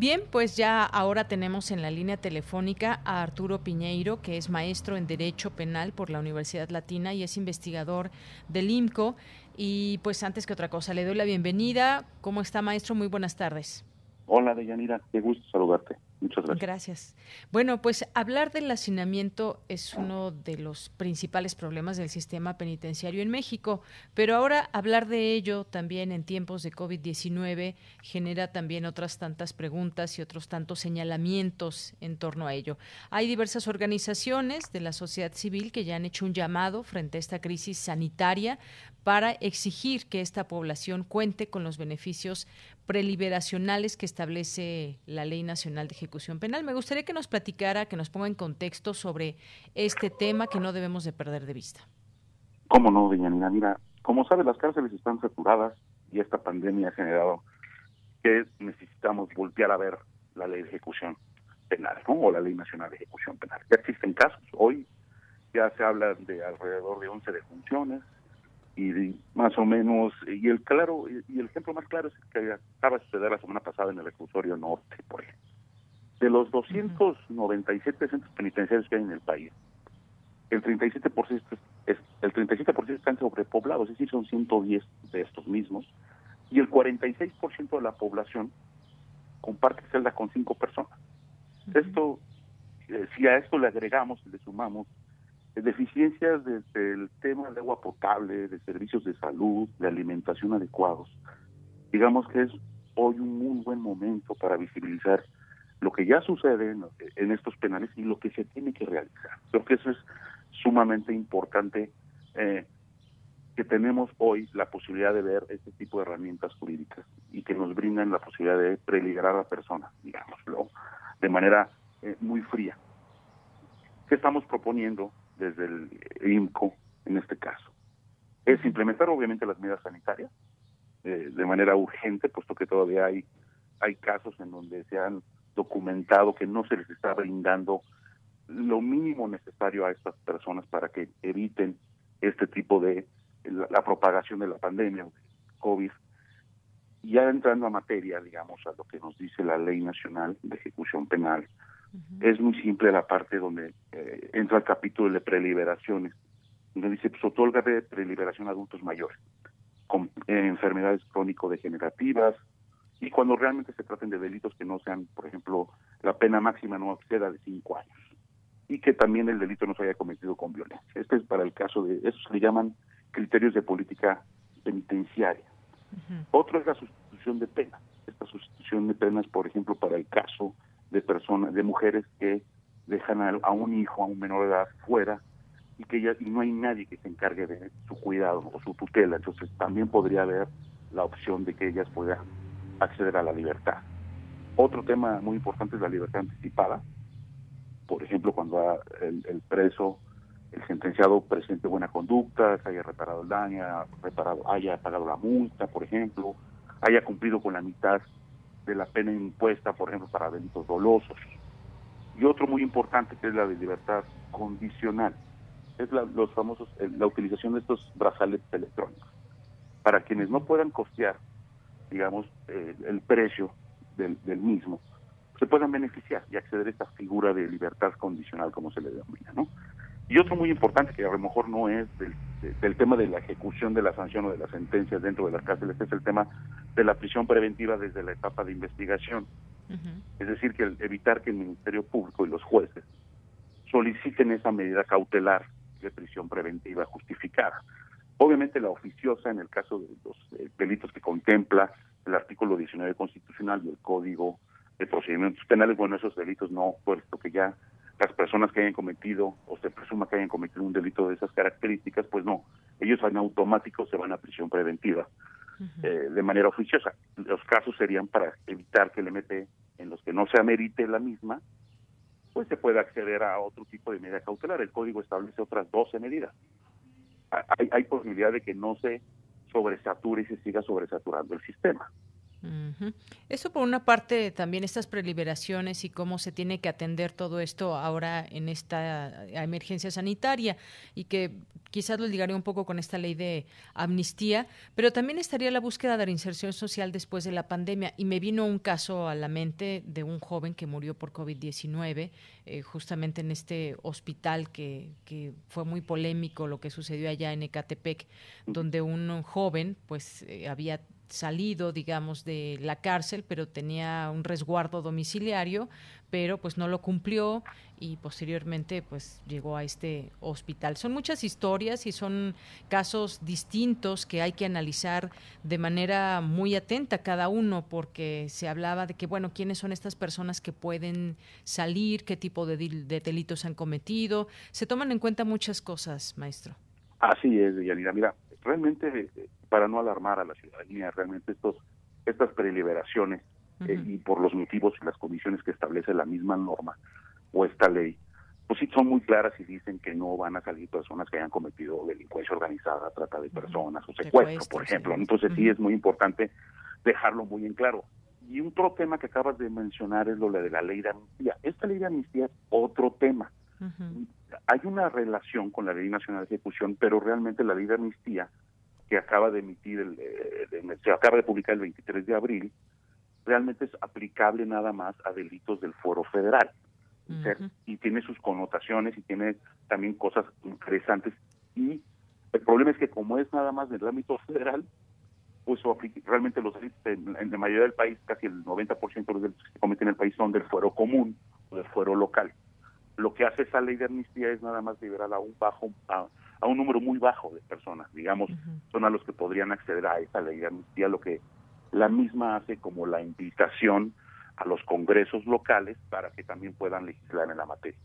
Bien, pues ya ahora tenemos en la línea telefónica a Arturo Piñeiro, que es maestro en Derecho Penal por la Universidad Latina y es investigador del IMCO. Y pues antes que otra cosa, le doy la bienvenida. ¿Cómo está, maestro? Muy buenas tardes. Hola, Deyanira. Qué gusto saludarte. Muchas gracias. Bueno, pues hablar del hacinamiento es uno de los principales problemas del sistema penitenciario en México, pero ahora hablar de ello también en tiempos de COVID-19 genera también otras tantas preguntas y otros tantos señalamientos en torno a ello. Hay diversas organizaciones de la sociedad civil que ya han hecho un llamado frente a esta crisis sanitaria para exigir que esta población cuente con los beneficios preliberacionales que establece la Ley Nacional de Ejecución Penal. Me gustaría que nos platicara, que nos ponga en contexto sobre este tema que no debemos de perder de vista. ¿Cómo no, doña Nina? Mira, como sabe, las cárceles están saturadas y esta pandemia ha generado que necesitamos voltear a ver la ley de ejecución penal, ¿no? O la ley nacional de ejecución penal. Ya existen casos, hoy ya se habla de alrededor de 11 defunciones, y más o menos y el claro y el ejemplo más claro es el que acaba de suceder la semana pasada en el reclusorio norte por ejemplo. De los 297 centros penitenciarios que hay en el país el 37% es, el 37% están sobrepoblados es decir son 110 de estos mismos y el 46% de la población comparte celda con cinco personas. Esto eh, si a esto le agregamos y le sumamos deficiencias desde el tema de agua potable, de servicios de salud, de alimentación adecuados. Digamos que es hoy un muy buen momento para visibilizar lo que ya sucede en, estos penales y lo que se tiene que realizar. Creo que eso es sumamente importante eh, que tenemos hoy la posibilidad de ver este tipo de herramientas jurídicas y que nos brindan la posibilidad de preliberar a la persona, digámoslo, de manera eh, muy fría. ¿Qué estamos proponiendo? Desde el IMCO en este caso. Es implementar obviamente las medidas sanitarias eh, de manera urgente, puesto que todavía hay, hay casos en donde se han documentado que no se les está brindando lo mínimo necesario a estas personas para que eviten este tipo de la, propagación de la pandemia COVID. Ya entrando a materia, digamos, a lo que nos dice la Ley Nacional de Ejecución Penal, es muy simple la parte donde eh, entra el capítulo de preliberaciones, donde dice, pues otorga de preliberación a adultos mayores, con eh, enfermedades crónico-degenerativas, y cuando realmente se traten de delitos que no sean, por ejemplo, la pena máxima no exceda de cinco años, y que también el delito no se haya cometido con violencia. Este es para el caso de, eso se le llaman criterios de política penitenciaria. Otro es la sustitución de pena. Esta sustitución de penas, por ejemplo, para el caso de personas, de mujeres que dejan a, un hijo, a un menor de edad fuera y que ya y no hay nadie que se encargue de su cuidado o su tutela. Entonces también podría haber la opción de que ellas puedan acceder a la libertad. Otro tema muy importante es la libertad anticipada. Por ejemplo, cuando el, preso, el sentenciado presente buena conducta, se haya reparado el daño, reparado, haya pagado la multa, por ejemplo, haya cumplido con la mitad de la pena impuesta, por ejemplo, para delitos dolosos. Y otro muy importante que es la de libertad condicional, es la, los famosos, la utilización de estos brazaletes electrónicos. Para quienes no puedan costear, digamos, eh, el precio del, mismo, se puedan beneficiar y acceder a esta figura de libertad condicional, como se le denomina, ¿no? Y otro muy importante, que a lo mejor no es del, del tema de la ejecución de la sanción o de las sentencias dentro de las cárceles, es el tema de la prisión preventiva desde la etapa de investigación. Es decir, que evitar que el Ministerio Público y los jueces soliciten esa medida cautelar de prisión preventiva justificada. Obviamente la oficiosa en el caso de los eh, delitos que contempla el artículo 19 constitucional y el Código de Procedimientos Penales, bueno, esos delitos no, puesto que ya las personas que hayan cometido o se presuma que hayan cometido un delito de esas características, pues no, ellos en automático se van a prisión preventiva eh, de manera oficiosa. Los casos serían para evitar que el MP, en los que no se amerite la misma, pues se pueda acceder a otro tipo de medida cautelar. El código establece otras 12 medidas. Hay, hay posibilidad de que no se sobresature y se siga sobresaturando el sistema. Eso por una parte también estas preliberaciones y cómo se tiene que atender todo esto ahora en esta emergencia sanitaria y que quizás lo ligaría un poco con esta ley de amnistía, pero también estaría la búsqueda de reinserción social después de la pandemia. Y me vino un caso a la mente de un joven que murió por COVID-19 eh, justamente en este hospital que, que, fue muy polémico lo que sucedió allá en Ecatepec, donde un joven pues eh, había salido, digamos, de la cárcel, pero tenía un resguardo domiciliario, pero pues no lo cumplió y posteriormente pues llegó a este hospital. Son muchas historias y son casos distintos que hay que analizar de manera muy atenta cada uno porque se hablaba de que bueno, quiénes son estas personas que pueden salir, qué tipo de, de delitos han cometido, se toman en cuenta muchas cosas, maestro. Así es, Yanira. Mira, realmente para no alarmar a la ciudadanía, realmente estos estas preliberaciones eh, y por los motivos y las condiciones que establece la misma norma o esta ley, pues sí son muy claras y dicen que no van a salir personas que hayan cometido delincuencia organizada, trata de personas o secuestro, por ejemplo. Entonces sí es muy importante dejarlo muy en claro. Y otro tema que acabas de mencionar es lo de la ley de amnistía. Esta ley de amnistía es otro tema. Hay una relación con la Ley Nacional de Ejecución, pero realmente la ley de amnistía que acaba de emitir, el, se acaba de publicar el 23 de abril, realmente es aplicable nada más a delitos del foro federal. Y tiene sus connotaciones y tiene también cosas interesantes. Y el problema es que como es nada más del ámbito federal, pues realmente los delitos en, la mayoría del país, casi el 90% de los delitos que se cometen en el país son del fuero común o del fuero local. Lo que hace esa ley de amnistía es nada más liberar a un bajo a, un número muy bajo de personas, digamos, son a los que podrían acceder a esa ley de amnistía, lo que la misma hace como la invitación a los congresos locales para que también puedan legislar en la materia.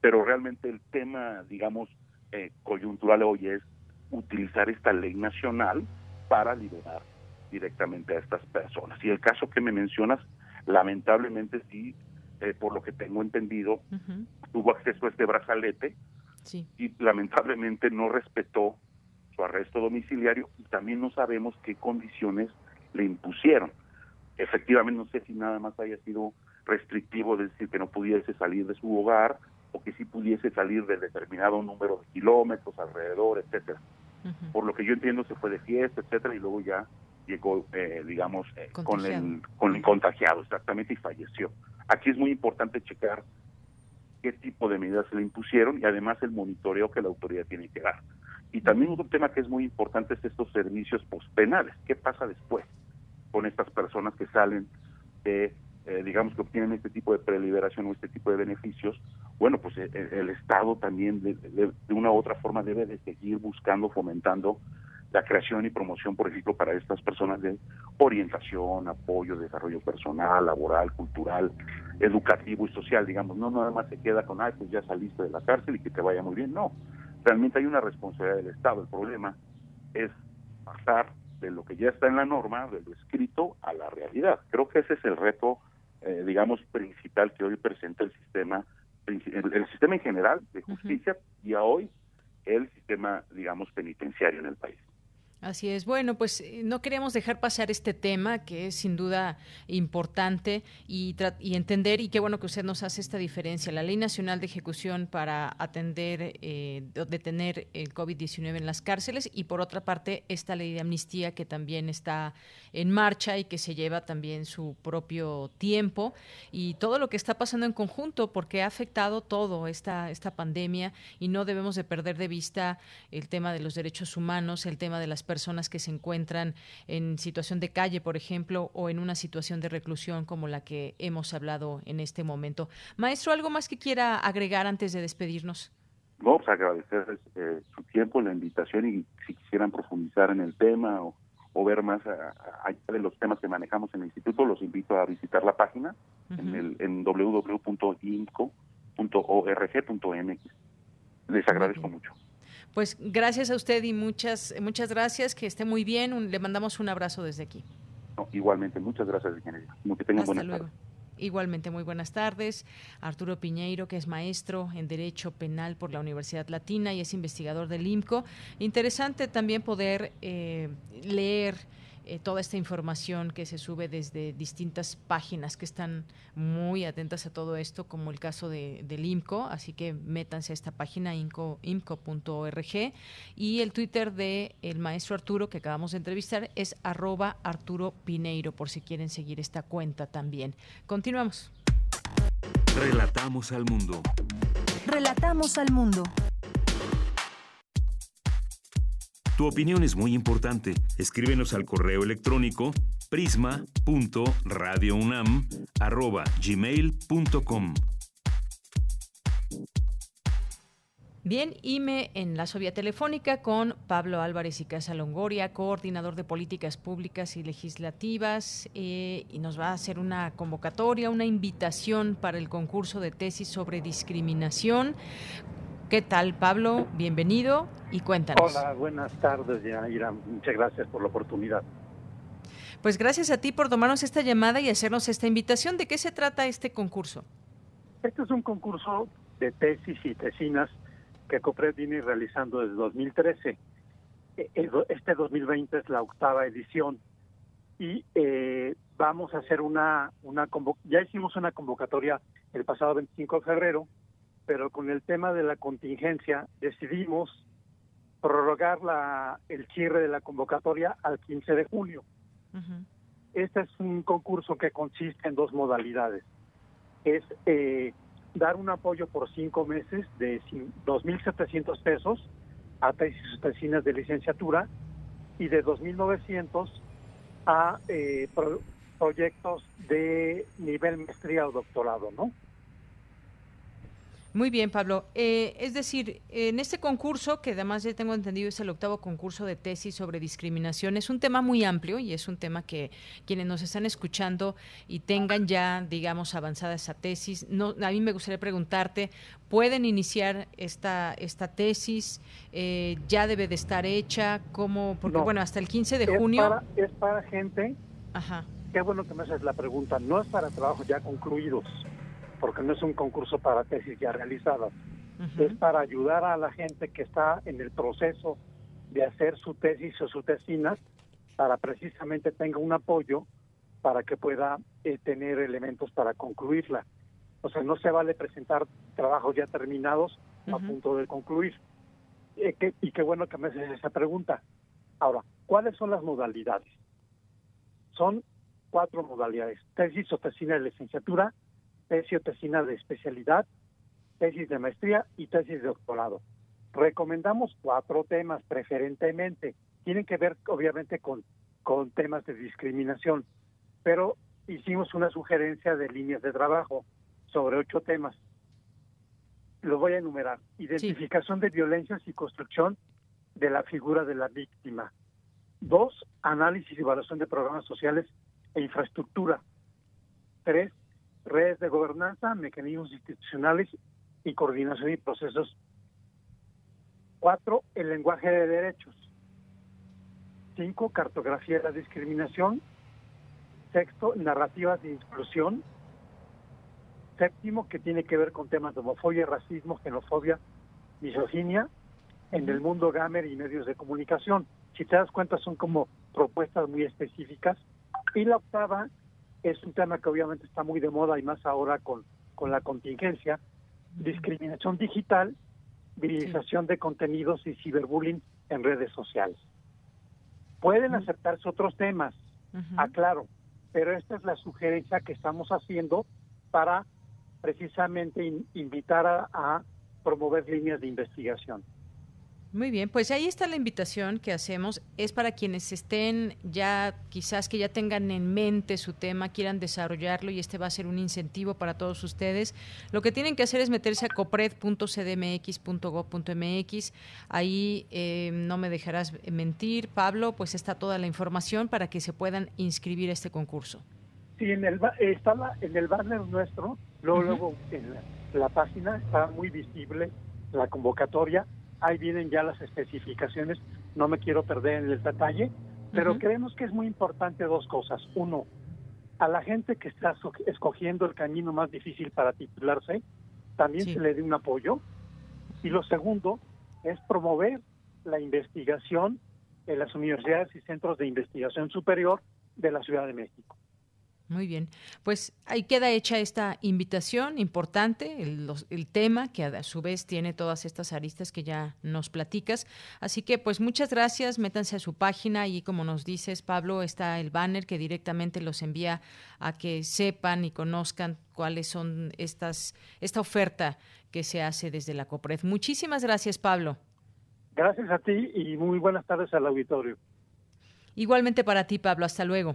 Pero realmente el tema, digamos, eh, coyuntural hoy es utilizar esta ley nacional para liberar directamente a estas personas. Y el caso que me mencionas, lamentablemente sí, eh, por lo que tengo entendido, tuvo acceso a este brazalete y lamentablemente no respetó su arresto domiciliario y también no sabemos qué condiciones le impusieron. Efectivamente, no sé si nada más haya sido restrictivo, es decir, que no pudiese salir de su hogar o que sí pudiese salir de determinado número de kilómetros alrededor, etcétera. Por lo que yo entiendo, se fue de fiesta, etcétera, y luego ya llegó, eh, digamos, eh, con, el, con el contagiado, exactamente, y falleció. Aquí es muy importante checar qué tipo de medidas se le impusieron y además el monitoreo que la autoridad tiene que dar. Y también otro tema que es muy importante es estos servicios postpenales. ¿Qué pasa después con estas personas que salen de, eh, digamos, que obtienen este tipo de preliberación o este tipo de beneficios? Bueno, pues eh, el, Estado también de, de, una u otra forma debe de seguir buscando, fomentando la creación y promoción, por ejemplo, para estas personas de orientación, apoyo, desarrollo personal, laboral, cultural, educativo y social, digamos, no nada más se queda con, ay, pues ya saliste de la cárcel y que te vaya muy bien, no, realmente hay una responsabilidad del Estado. El problema es pasar de lo que ya está en la norma, de lo escrito, a la realidad. Creo que ese es el reto, eh, digamos, principal que hoy presenta el sistema, el, sistema en general de justicia y a hoy el sistema, digamos, penitenciario en el país. Así es. Bueno, pues eh, no queríamos dejar pasar este tema que es sin duda importante y, y, entender, y qué bueno que usted nos hace esta diferencia. La Ley Nacional de Ejecución para atender, eh, detener el COVID-19 en las cárceles y por otra parte esta ley de amnistía que también está en marcha y que se lleva también su propio tiempo y todo lo que está pasando en conjunto porque ha afectado todo esta, esta pandemia y no debemos de perder de vista el tema de los derechos humanos, el tema de las personas que se encuentran en situación de calle, por ejemplo, o en una situación de reclusión como la que hemos hablado en este momento. Maestro, ¿algo más que quiera agregar antes de despedirnos? No, pues agradecer eh, su tiempo, la invitación y si quisieran profundizar en el tema o, ver más allá de los temas que manejamos en el instituto, los invito a visitar la página en, el, en www.inco.org.mx. Les agradezco mucho. Pues gracias a usted y muchas muchas gracias, que esté muy bien, le mandamos un abrazo desde aquí. igualmente, muchas gracias, ingeniero. Que tengan Hasta luego. Igualmente, muy buenas tardes. Arturo Piñeiro, que es maestro en Derecho Penal por la Universidad Latina y es investigador del IMCO. Interesante también poder eh, leer eh, toda esta información que se sube desde distintas páginas que están muy atentas a todo esto, como el caso de, del IMCO, así que métanse a esta página imco.org y el Twitter de el maestro Arturo que acabamos de entrevistar es arroba Arturo Pineiro, por si quieren seguir esta cuenta también. Continuamos. Relatamos al mundo. Relatamos al mundo. Tu opinión es muy importante. Escríbenos al correo electrónico prisma.radiounam@gmail.com. Bien, IME en la Sovia Telefónica con Pablo Álvarez y Casa Longoria, coordinador de políticas públicas y legislativas, eh, y nos va a hacer una convocatoria, una invitación para el concurso de tesis sobre discriminación. ¿Qué tal, Pablo? Bienvenido y cuéntanos. Hola, buenas tardes, Yaira. Muchas gracias por la oportunidad. Pues gracias a ti por tomarnos esta llamada y hacernos esta invitación. ¿De qué se trata este concurso? Este es un concurso de tesis y tesinas que COPRED viene realizando desde 2013. E, este 2020 es la octava edición y eh, vamos a hacer una, una ya hicimos una convocatoria el pasado 25 de febrero pero con el tema de la contingencia decidimos prorrogar la, el cierre de la convocatoria al 15 de julio. Este es un concurso que consiste en dos modalidades. Es eh, dar un apoyo por cinco meses de 2.700 pesos a tesis tesinas de licenciatura y de 2.900 a eh, proyectos de nivel maestría o doctorado, ¿no? Muy bien, Pablo. Eh, es decir, en este concurso, que además ya tengo entendido es el octavo concurso de tesis sobre discriminación, es un tema muy amplio y es un tema que quienes nos están escuchando y tengan ya, digamos, avanzada esa tesis, no, a mí me gustaría preguntarte, ¿pueden iniciar esta, esta tesis? Eh, ¿Ya debe de estar hecha? ¿Cómo? Porque, bueno, hasta el 15 de junio... es para gente... Ajá. Qué bueno que me haces la pregunta. No es para trabajos ya concluidos porque no es un concurso para tesis ya realizadas, es para ayudar a la gente que está en el proceso de hacer su tesis o su tesinas para precisamente tenga un apoyo para que pueda eh, tener elementos para concluirla. O sea, no se vale presentar trabajos ya terminados a punto de concluir. Eh, y qué bueno que me haces esa pregunta. Ahora, ¿cuáles son las modalidades? Son cuatro modalidades. Tesis o tesina de licenciatura, tesis o tesina de especialidad, tesis de maestría y tesis de doctorado. Recomendamos cuatro temas preferentemente. Tienen que ver obviamente con, con temas de discriminación, pero hicimos una sugerencia de líneas de trabajo sobre ocho temas. Los voy a enumerar. Identificación de violencias y construcción de la figura de la víctima. Dos, análisis y evaluación de programas sociales e infraestructura. Tres, redes de gobernanza, mecanismos institucionales y coordinación y procesos. Cuatro, el lenguaje de derechos. Cinco, cartografía de la discriminación. Sexto, narrativas de inclusión. Séptimo, que tiene que ver con temas de homofobia, racismo, xenofobia, misoginia en el mundo gamer y medios de comunicación. Si te das cuenta, son como propuestas muy específicas. Y la octava es un tema que obviamente está muy de moda y más ahora con, con la contingencia, discriminación digital, virilización de contenidos y ciberbullying en redes sociales. Pueden aceptarse otros temas, aclaro, pero esta es la sugerencia que estamos haciendo para precisamente invitar a promover líneas de investigación. Muy bien, pues ahí está la invitación que hacemos. Es para quienes estén ya, quizás que ya tengan en mente su tema, quieran desarrollarlo y este va a ser un incentivo para todos ustedes. Lo que tienen que hacer es meterse a copred.cdmx.gov.mx. Ahí eh, no me dejarás mentir, Pablo, pues está toda la información para que se puedan inscribir a este concurso. Sí, en el, está en el banner nuestro, luego, luego en la página está muy visible la convocatoria ahí vienen ya las especificaciones, no me quiero perder en el detalle, pero creemos que es muy importante dos cosas. Uno, a la gente que está escogiendo el camino más difícil para titularse, también se le dé un apoyo. Y lo segundo es promover la investigación en las universidades y centros de investigación superior de la Ciudad de México. Muy bien, pues ahí queda hecha esta invitación importante, el, tema que a su vez tiene todas estas aristas que ya nos platicas. Así que pues muchas gracias, métanse a su página y como nos dices Pablo, está el banner que directamente los envía a que sepan y conozcan cuáles son estas, esta oferta que se hace desde la COPRED. Muchísimas gracias Pablo. Gracias a ti y muy buenas tardes al auditorio. Igualmente para ti Pablo, hasta luego.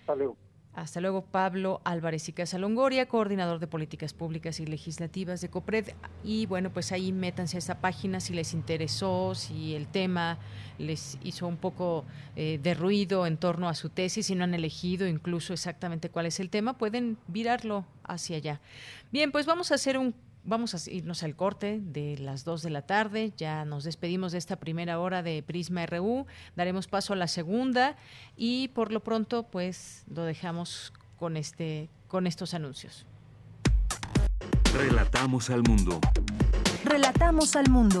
Hasta luego. Hasta luego, Pablo Álvarez y Casalongoria, coordinador de políticas públicas y legislativas de COPRED. Y bueno, pues ahí métanse a esa página si les interesó, si el tema les hizo un poco eh, de ruido en torno a su tesis, si no han elegido incluso exactamente cuál es el tema, pueden virarlo hacia allá. Bien, pues vamos a hacer un Vamos a irnos al corte de las 2 de la tarde. Ya nos despedimos de esta primera hora de Prisma RU. Daremos paso a la segunda y por lo pronto, pues lo dejamos con este con estos anuncios. Relatamos al mundo. Relatamos al mundo.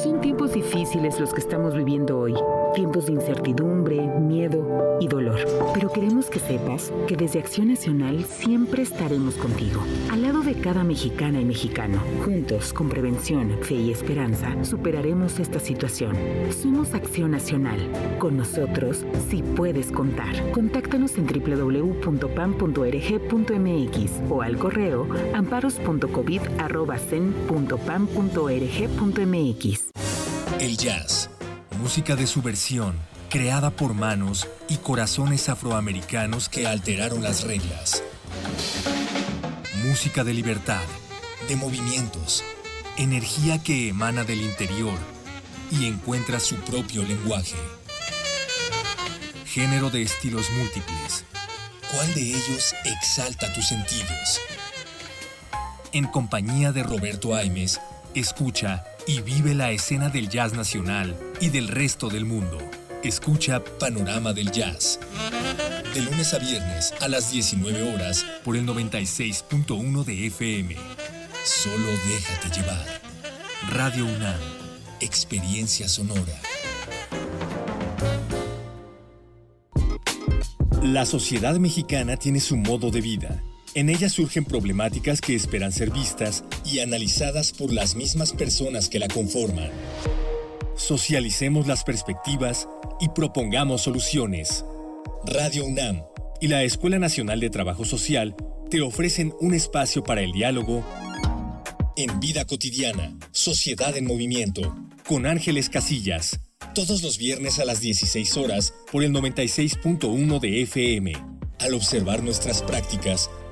Son tiempos difíciles los que estamos viviendo hoy tiempos de incertidumbre, miedo y dolor. Pero queremos que sepas que desde Acción Nacional siempre estaremos contigo, al lado de cada mexicana y mexicano. Juntos, con prevención, fe y esperanza, superaremos esta situación. Somos Acción Nacional. Con nosotros, sí puedes contar. Contáctanos en www.pam.org.mx o al correo amparos.covid.pam.org.mx. El jazz música de subversión, creada por manos y corazones afroamericanos que alteraron las reglas. Música de libertad, de movimientos, energía que emana del interior y encuentra su propio lenguaje. Género de estilos múltiples. ¿Cuál de ellos exalta tus sentidos? En compañía de Roberto Aimes, escucha y vive la escena del jazz nacional y del resto del mundo. Escucha Panorama del Jazz. De lunes a viernes a las 19 horas por el 96.1 de FM. Solo déjate llevar. Radio UNAM. Experiencia sonora. La sociedad mexicana tiene su modo de vida En ella surgen problemáticas que esperan ser vistas y analizadas por las mismas personas que la conforman. Socialicemos las perspectivas y propongamos soluciones. Radio UNAM y la Escuela Nacional de Trabajo Social te ofrecen un espacio para el diálogo en Vida Cotidiana, Sociedad en Movimiento, con Ángeles Casillas, todos los viernes a las 16 horas por el 96.1 de FM. Al observar nuestras prácticas,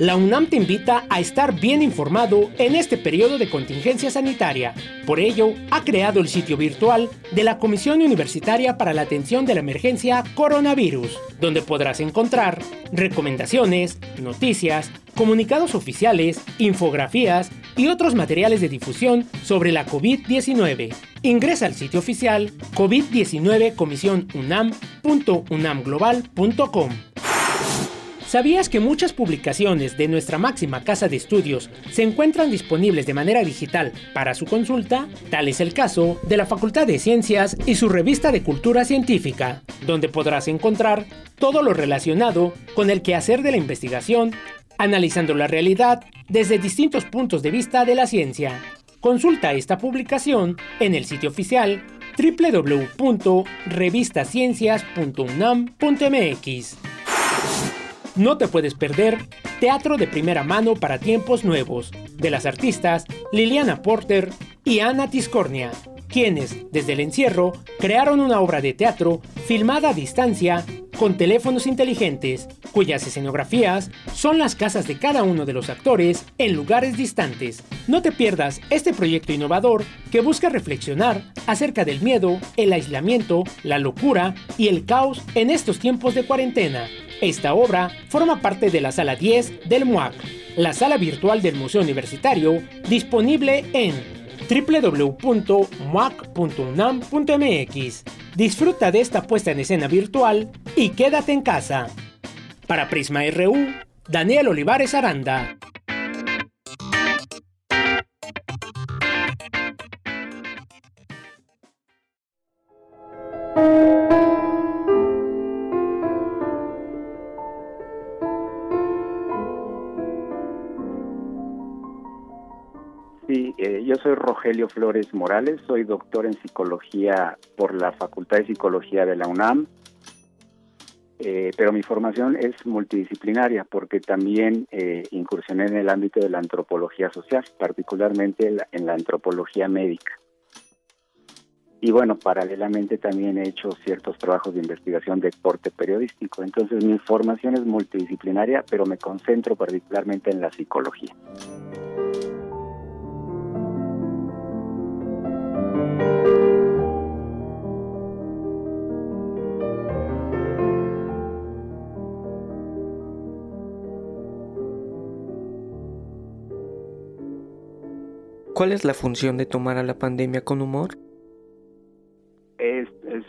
La UNAM te invita a estar bien informado en este periodo de contingencia sanitaria. Por ello, ha creado el sitio virtual de la Comisión Universitaria para la Atención de la Emergencia Coronavirus, donde podrás encontrar recomendaciones, noticias, comunicados oficiales, infografías y otros materiales de difusión sobre la COVID-19. Ingresa al sitio oficial COVID-19 Comisión UNAM.unamglobal.com. ¿Sabías que muchas publicaciones de nuestra máxima casa de estudios se encuentran disponibles de manera digital para su consulta? Tal es el caso de la Facultad de Ciencias y su revista de Cultura Científica, donde podrás encontrar todo lo relacionado con el quehacer de la investigación, analizando la realidad desde distintos puntos de vista de la ciencia. Consulta esta publicación en el sitio oficial www.revistasciencias.unam.mx. No te puedes perder Teatro de primera mano para tiempos nuevos de las artistas Liliana Porter y Ana Tiscornia, quienes, desde el encierro, crearon una obra de teatro filmada a distancia con teléfonos inteligentes, cuyas escenografías son las casas de cada uno de los actores en lugares distantes. No te pierdas este proyecto innovador que busca reflexionar acerca del miedo, el aislamiento, la locura y el caos en estos tiempos de cuarentena. Esta obra forma parte de la sala 10 del MUAC, la sala virtual del Museo Universitario, disponible en www.muac.unam.mx. Disfruta de esta puesta en escena virtual y quédate en casa. Para Prisma RU, Daniel Olivares Aranda. Soy Rogelio Flores Morales, soy doctor en psicología por la Facultad de Psicología de la UNAM, eh, pero mi formación es multidisciplinaria porque también eh, incursioné en el ámbito de la antropología social, particularmente en la antropología médica. Y bueno, paralelamente también he hecho ciertos trabajos de investigación de corte periodístico. Entonces mi formación es multidisciplinaria, pero me concentro particularmente en la psicología. ¿Cuál es la función de tomar a la pandemia con humor?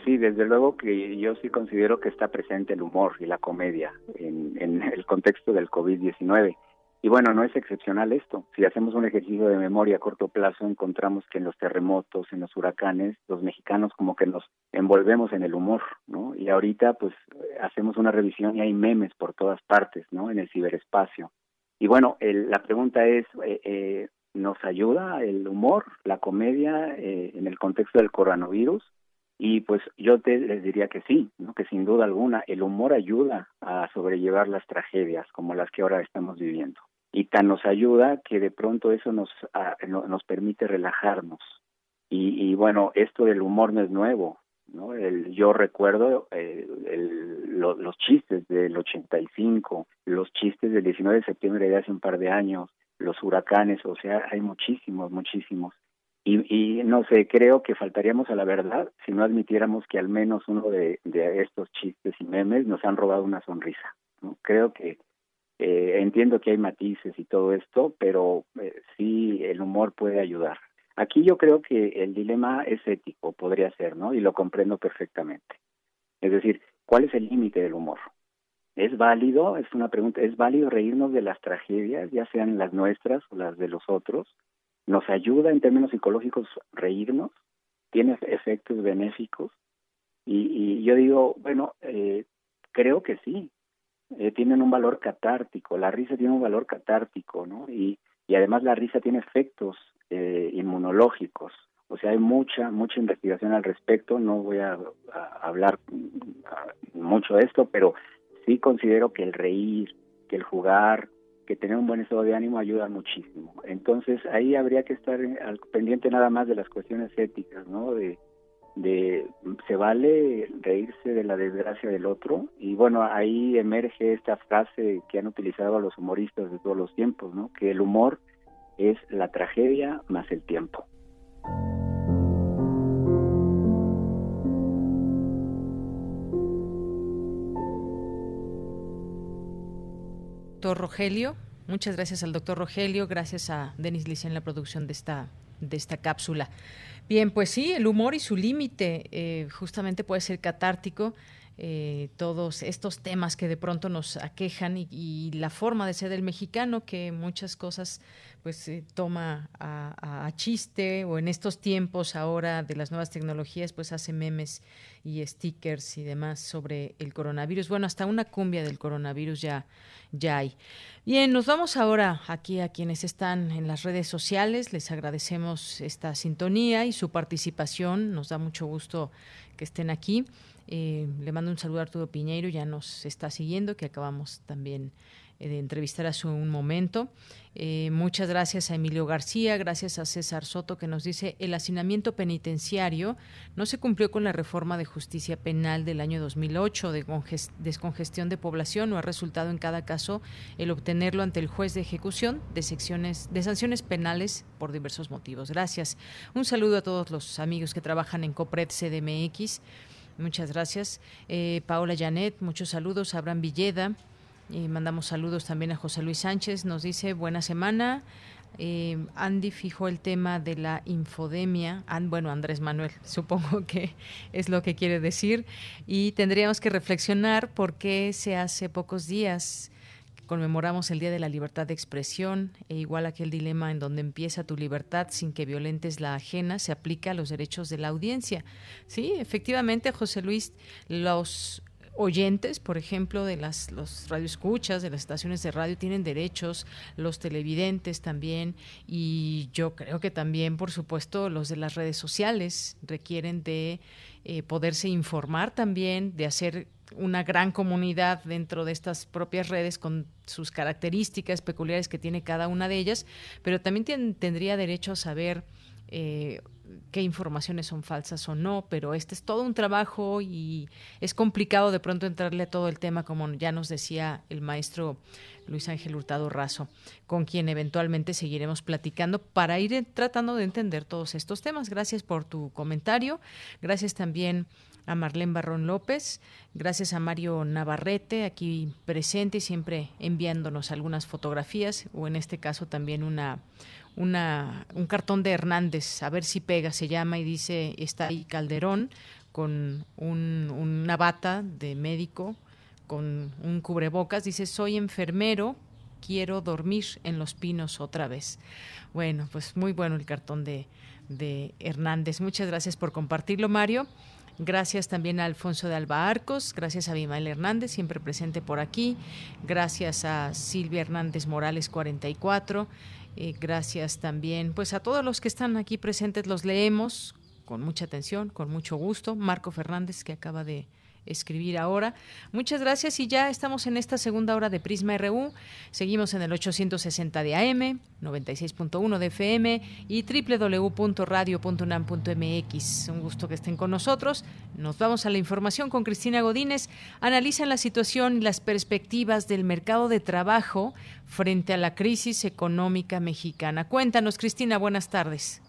Sí, desde luego que yo sí considero que está presente el humor y la comedia en, en el contexto del COVID-19. Y bueno, no es excepcional esto. Si hacemos un ejercicio de memoria a corto plazo, encontramos que en los terremotos, en los huracanes, los mexicanos como que nos envolvemos en el humor, ¿no? Y ahorita pues hacemos una revisión y hay memes por todas partes, ¿no? En el ciberespacio. Y bueno, el, la pregunta es, eh, eh, nos ayuda el humor, la comedia eh, en el contexto del coronavirus. Y pues yo te les diría que sí, ¿no? que sin duda alguna el humor ayuda a sobrellevar las tragedias como las que ahora estamos viviendo. Y tan nos ayuda que de pronto eso nos nos permite relajarnos. Y, y, bueno esto del humor no es nuevo no el, yo recuerdo eh, el, los chistes del 85 los chistes del 19 de septiembre de hace un par de años los huracanes, o sea, hay muchísimos, muchísimos. Y, no sé, creo que faltaríamos a la verdad si no admitiéramos que al menos uno de, de estos chistes y memes nos han robado una sonrisa. ¿no? Creo que Eh, entiendo que hay matices y todo esto, pero eh, sí el humor puede ayudar. Aquí yo creo que el dilema es ético, podría ser, ¿no? Y lo comprendo perfectamente. Es decir, ¿cuál es el límite del humor? ¿Es válido? Es una pregunta. ¿Es válido reírnos de las tragedias, ya sean las nuestras o las de los otros? ¿Nos ayuda en términos psicológicos reírnos? ¿Tiene efectos benéficos? Y, yo digo, bueno, eh, creo que sí. Eh, tienen un valor catártico. La risa tiene un valor catártico, ¿no? Y, y además la risa tiene efectos eh, inmunológicos. O sea, hay mucha, mucha investigación al respecto. No voy a, hablar mucho de esto, pero sí considero que el reír, que el jugar, que tener un buen estado de ánimo ayuda muchísimo. Entonces ahí habría que estar al pendiente nada más de las cuestiones éticas, ¿no? De, de se vale reírse de la desgracia del otro y bueno ahí emerge esta frase que han utilizado los humoristas de todos los tiempos no que el humor es la tragedia más el tiempo doctor Rogelio. Muchas gracias al doctor Rogelio, gracias a Denis Lice en la producción de esta, de esta cápsula. Bien, pues sí, el humor y su límite eh, justamente puede ser catártico. Eh, todos estos temas que de pronto nos aquejan y, la forma de ser del mexicano que muchas cosas pues toma a, chiste o en estos tiempos ahora de las nuevas tecnologías pues hace memes y stickers y demás sobre el coronavirus. Bueno hasta una cumbia del coronavirus ya ya hay. Bien nos vamos ahora aquí a quienes están en las redes sociales. Les agradecemos esta sintonía y su participación. Nos da mucho gusto que estén aquí eh, le mando un saludo a Arturo Piñeiro, ya nos está siguiendo, que acabamos también eh, de entrevistar hace un momento. Eh, muchas gracias a Emilio García, gracias a César Soto que nos dice el hacinamiento penitenciario no se cumplió con la reforma de justicia penal del año 2008 de descongestión de población o ha resultado en cada caso el obtenerlo ante el juez de ejecución de secciones de sanciones penales por diversos motivos. Gracias. Un saludo a todos los amigos que trabajan en COPRED CDMX. Muchas gracias. Eh, Paola Janet, muchos saludos. Abraham Villeda, y mandamos saludos también a José Luis Sánchez. Nos dice buena semana. Eh, Andy fijó el tema de la infodemia. bueno, Andrés Manuel, supongo que es lo que quiere decir. Y tendríamos que reflexionar por qué se hace pocos días conmemoramos el Día de la Libertad de Expresión e igual aquel dilema en donde empieza tu libertad sin que violentes la ajena, se aplica a los derechos de la audiencia. Sí, efectivamente, José Luis, los oyentes, por ejemplo, de las los radioescuchas, de las estaciones de radio tienen derechos, los televidentes también y yo creo que también, por supuesto, los de las redes sociales requieren de eh, poderse informar también, de hacer una gran comunidad dentro de estas propias redes con sus características peculiares que tiene cada una de ellas, pero también tendría derecho a saber eh, qué informaciones son falsas o no, pero este es todo un trabajo y es complicado de pronto entrarle a todo el tema, como ya nos decía el maestro Luis Ángel Hurtado Razo, con quien eventualmente seguiremos platicando para ir tratando de entender todos estos temas. Gracias por tu comentario, gracias también a Marlene Barrón López, gracias a Mario Navarrete, aquí presente y siempre enviándonos algunas fotografías, o en este caso también una, una, un cartón de Hernández, a ver si pega, se llama, y dice, está ahí Calderón con una bata de médico, con un cubrebocas, dice, soy enfermero, quiero dormir en los pinos otra vez. Bueno, pues muy bueno el cartón de, de Hernández. Muchas gracias por compartirlo, Mario. Gracias también a Alfonso de Alba Arcos, gracias a Bimael Hernández, siempre presente por aquí, gracias a Silvia Hernández Morales 44, eh, gracias también pues a todos los que están aquí presentes, los leemos con mucha atención, con mucho gusto. Marco Fernández que acaba de escribir ahora. Muchas gracias y ya estamos en esta segunda hora de Prisma RU. Seguimos en el 860 de AM, 96.1 de FM y www.radio.unam.mx. Un gusto que estén con nosotros. Nos vamos a la información con Cristina Godínez. Analizan la situación y las perspectivas del mercado de trabajo frente a la crisis económica mexicana. Cuéntanos, Cristina, buenas tardes.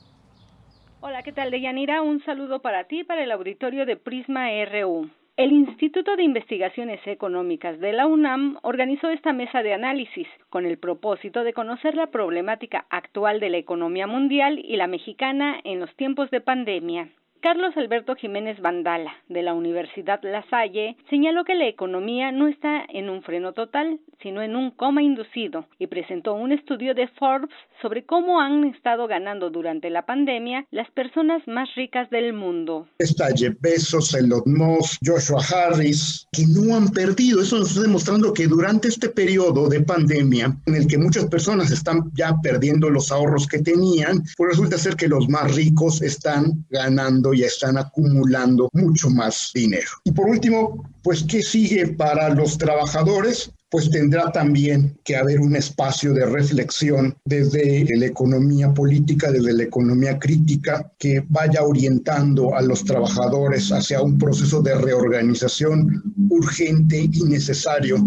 Hola, ¿qué tal, Deyanira? Un saludo para ti, para el auditorio de Prisma RU. El Instituto de Investigaciones Económicas de la UNAM organizó esta mesa de análisis con el propósito de conocer la problemática actual de la economía mundial y la mexicana en los tiempos de pandemia. Carlos Alberto Jiménez Vandala, de la Universidad La Salle, señaló que la economía no está en un freno total, sino en un coma inducido, y presentó un estudio de Forbes sobre cómo han estado ganando durante la pandemia las personas más ricas del mundo. Está Jeff Bezos, Elon Musk, Joshua Harris, que no han perdido. Eso nos está demostrando que durante este periodo de pandemia, en el que muchas personas están ya perdiendo los ahorros que tenían, pues resulta ser que los más ricos están ganando y están acumulando mucho más dinero. Y por último, pues, ¿qué sigue para los trabajadores? Pues tendrá también que haber un espacio de reflexión desde la economía política, desde la economía crítica, que vaya orientando a los trabajadores hacia un proceso de reorganización urgente y necesario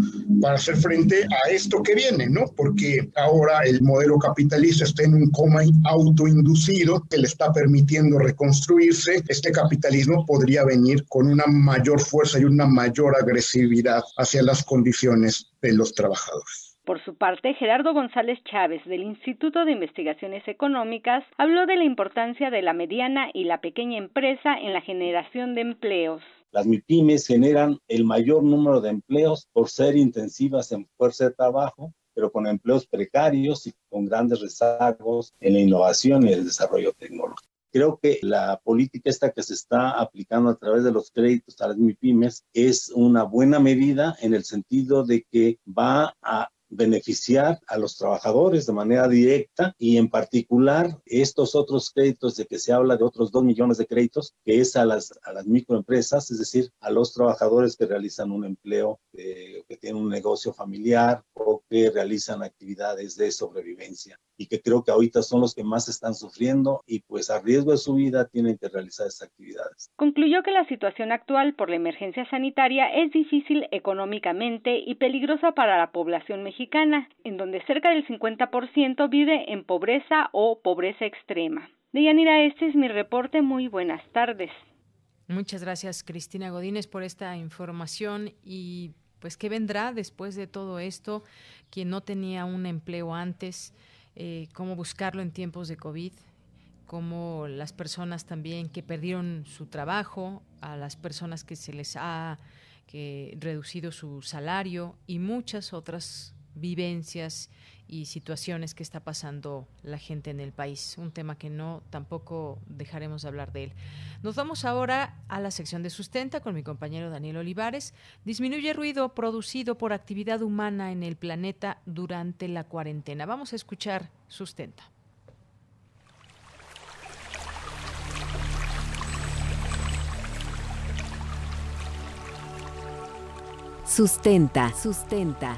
para hacer frente a esto que viene, ¿no? Porque ahora el modelo capitalista está en un coma autoinducido que le está permitiendo reconstruirse. Este capitalismo podría venir con una mayor fuerza y una mayor agresividad hacia las condiciones de los trabajadores. Por su parte, Gerardo González Chávez, del Instituto de Investigaciones Económicas, habló de la importancia de la mediana y la pequeña empresa en la generación de empleos. Las MIPIMES generan el mayor número de empleos por ser intensivas en fuerza de trabajo, pero con empleos precarios y con grandes rezagos en la innovación y el desarrollo tecnológico. Creo que la política esta que se está aplicando a través de los créditos a las MIPIMES es una buena medida en el sentido de que va a beneficiar a los trabajadores de manera directa y en particular estos otros créditos de que se habla de otros dos millones de créditos, que es a las, a las microempresas, es decir, a los trabajadores que realizan un empleo, eh, que tienen un negocio familiar o que realizan actividades de sobrevivencia y que creo que ahorita son los que más están sufriendo y pues a riesgo de su vida tienen que realizar estas actividades. Concluyó que la situación actual por la emergencia sanitaria es difícil económicamente y peligrosa para la población mexicana, en donde cerca del 50% vive en pobreza o pobreza extrema. Deyanira, este es mi reporte. Muy buenas tardes. Muchas gracias, Cristina Godínez, por esta información y pues qué vendrá después de todo esto, quien no tenía un empleo antes eh, cómo buscarlo en tiempos de COVID, cómo las personas también que perdieron su trabajo, a las personas que se les ha reducido su salario y muchas otras vivencias y situaciones que está pasando la gente en el país. Un tema que no tampoco dejaremos de hablar de él. Nos vamos ahora a la sección de sustenta con mi compañero Daniel Olivares. Disminuye ruido producido por actividad humana en el planeta durante la cuarentena. Vamos a escuchar sustenta. Sustenta. Sustenta.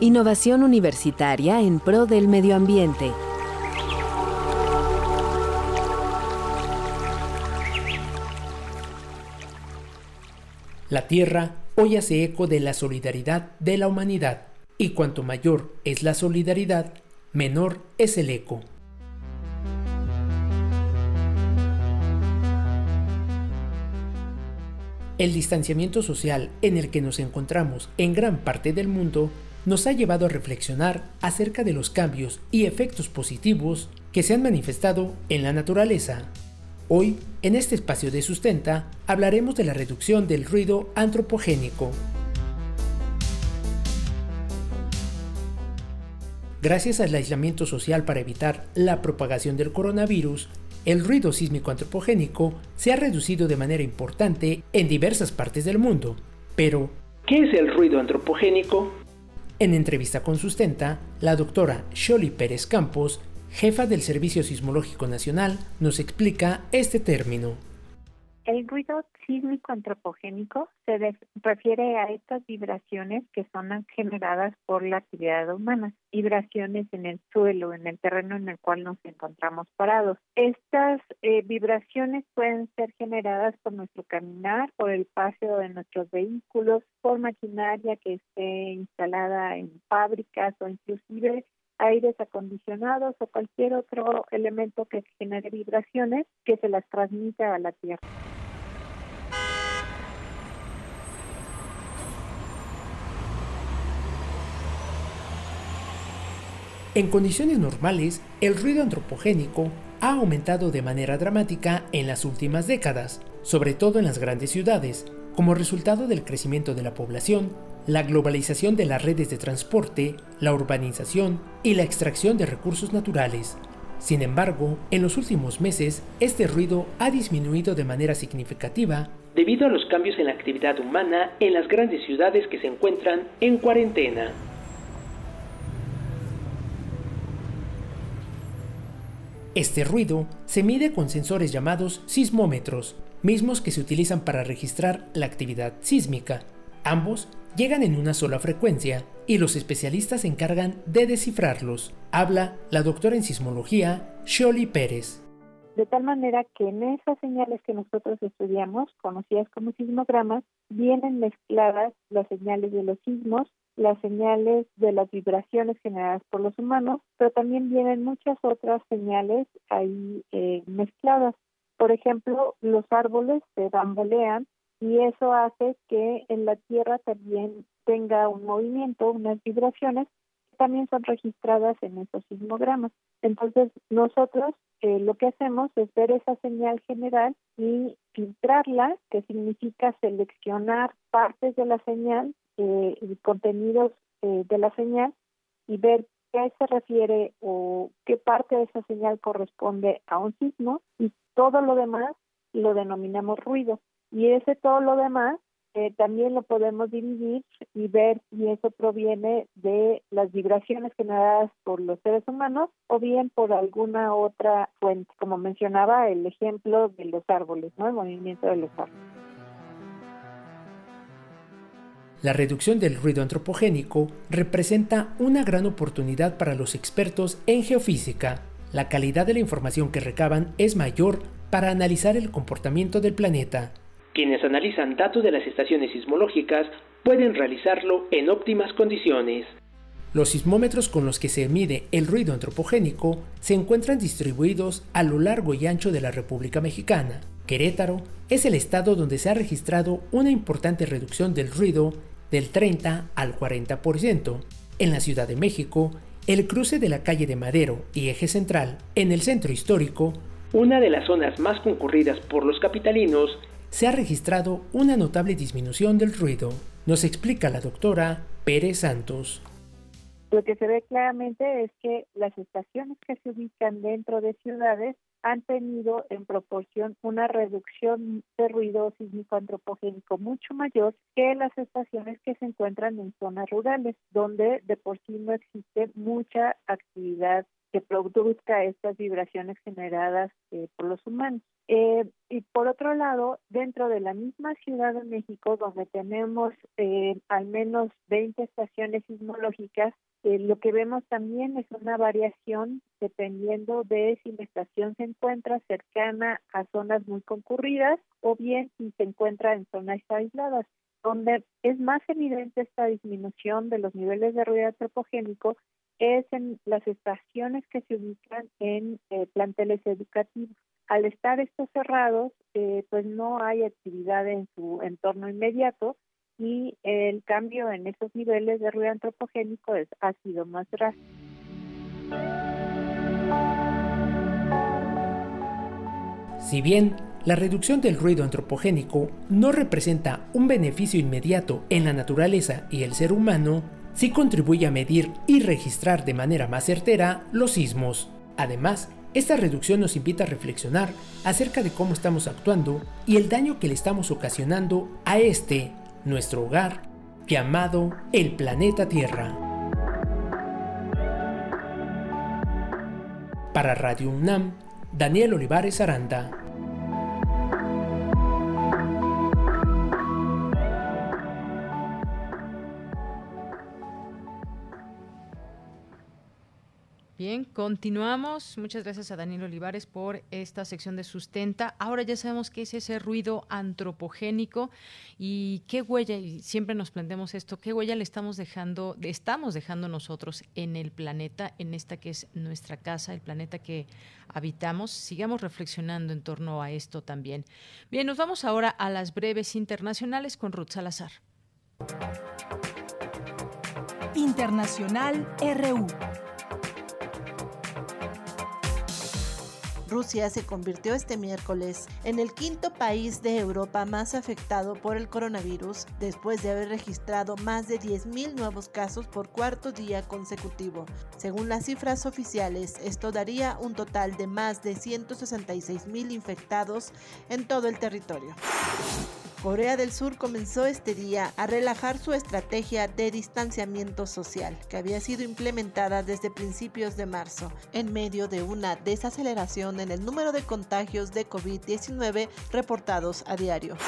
Innovación universitaria en pro del medio ambiente. La Tierra hoy hace eco de la solidaridad de la humanidad, y cuanto mayor es la solidaridad, menor es el eco. El distanciamiento social en el que nos encontramos en gran parte del mundo nos ha llevado a reflexionar acerca de los cambios y efectos positivos que se han manifestado en la naturaleza. Hoy, en este espacio de sustenta, hablaremos de la reducción del ruido antropogénico. Gracias al aislamiento social para evitar la propagación del coronavirus, el ruido sísmico antropogénico se ha reducido de manera importante en diversas partes del mundo. Pero, ¿qué es el ruido antropogénico? En entrevista con Sustenta, la doctora Sholi Pérez Campos, jefa del Servicio Sismológico Nacional, nos explica este término. El ruido sísmico antropogénico se refiere a estas vibraciones que son generadas por la actividad humana, vibraciones en el suelo, en el terreno en el cual nos encontramos parados. Estas eh, vibraciones pueden ser generadas por nuestro caminar, por el paso de nuestros vehículos, por maquinaria que esté instalada en fábricas o inclusive aires acondicionados o cualquier otro elemento que genere vibraciones que se las transmita a la Tierra. En condiciones normales, el ruido antropogénico ha aumentado de manera dramática en las últimas décadas, sobre todo en las grandes ciudades, como resultado del crecimiento de la población, la globalización de las redes de transporte, la urbanización y la extracción de recursos naturales. Sin embargo, en los últimos meses, este ruido ha disminuido de manera significativa debido a los cambios en la actividad humana en las grandes ciudades que se encuentran en cuarentena. Este ruido se mide con sensores llamados sismómetros, mismos que se utilizan para registrar la actividad sísmica. Ambos llegan en una sola frecuencia y los especialistas se encargan de descifrarlos. Habla la doctora en sismología, Sholi Pérez. De tal manera que en esas señales que nosotros estudiamos, conocidas como sismogramas, vienen mezcladas las señales de los sismos, las señales de las vibraciones generadas por los humanos, pero también vienen muchas otras señales ahí eh, mezcladas. Por ejemplo, los árboles se bambolean y eso hace que en la Tierra también tenga un movimiento, unas vibraciones que también son registradas en esos sismogramas. Entonces, nosotros eh, lo que hacemos es ver esa señal general y filtrarla, que significa seleccionar partes de la señal eh, contenidos eh, de la señal y ver qué se refiere o qué parte de esa señal corresponde a un sismo y todo lo demás lo denominamos ruido. Y ese todo lo demás eh, también lo podemos dividir y ver si eso proviene de las vibraciones generadas por los seres humanos o bien por alguna otra fuente, como mencionaba el ejemplo de los árboles, ¿no? El movimiento de los árboles. La reducción del ruido antropogénico representa una gran oportunidad para los expertos en geofísica. La calidad de la información que recaban es mayor para analizar el comportamiento del planeta quienes analizan datos de las estaciones sismológicas pueden realizarlo en óptimas condiciones. Los sismómetros con los que se mide el ruido antropogénico se encuentran distribuidos a lo largo y ancho de la República Mexicana. Querétaro es el estado donde se ha registrado una importante reducción del ruido del 30 al 40%. En la Ciudad de México, el cruce de la calle de Madero y Eje Central en el centro histórico, una de las zonas más concurridas por los capitalinos, se ha registrado una notable disminución del ruido, nos explica la doctora Pérez Santos. Lo que se ve claramente es que las estaciones que se ubican dentro de ciudades han tenido en proporción una reducción de ruido sísmico antropogénico mucho mayor que las estaciones que se encuentran en zonas rurales, donde de por sí no existe mucha actividad que produzca estas vibraciones generadas eh, por los humanos. Eh, y por otro lado, dentro de la misma Ciudad de México, donde tenemos eh, al menos 20 estaciones sismológicas, lo que vemos también es una variación dependiendo de si la estación se encuentra cercana a zonas muy concurridas o bien si se encuentra en zonas aisladas donde es más evidente esta disminución de los niveles de ruido antropogénico es en las estaciones que se ubican en eh, planteles educativos. Al estar estos cerrados, eh, pues no hay actividad en su entorno inmediato y el cambio en esos niveles de ruido antropogénico es, ha sido más drástico. Si bien la reducción del ruido antropogénico no representa un beneficio inmediato en la naturaleza y el ser humano, sí contribuye a medir y registrar de manera más certera los sismos. Además, esta reducción nos invita a reflexionar acerca de cómo estamos actuando y el daño que le estamos ocasionando a este, nuestro hogar, llamado el planeta Tierra. Para Radio UNAM, Daniel Olivares Aranda. Bien, continuamos. Muchas gracias a Daniel Olivares por esta sección de sustenta. Ahora ya sabemos qué es ese ruido antropogénico y qué huella, y siempre nos planteamos esto, qué huella le estamos dejando, estamos dejando nosotros en el planeta, en esta que es nuestra casa, el planeta que habitamos. Sigamos reflexionando en torno a esto también. Bien, nos vamos ahora a las breves internacionales con Ruth Salazar. Internacional RU. Rusia se convirtió este miércoles en el quinto país de Europa más afectado por el coronavirus después de haber registrado más de 10.000 nuevos casos por cuarto día consecutivo. Según las cifras oficiales, esto daría un total de más de 166.000 infectados en todo el territorio. Corea del Sur comenzó este día a relajar su estrategia de distanciamiento social, que había sido implementada desde principios de marzo, en medio de una desaceleración en el número de contagios de COVID-19 reportados a diario.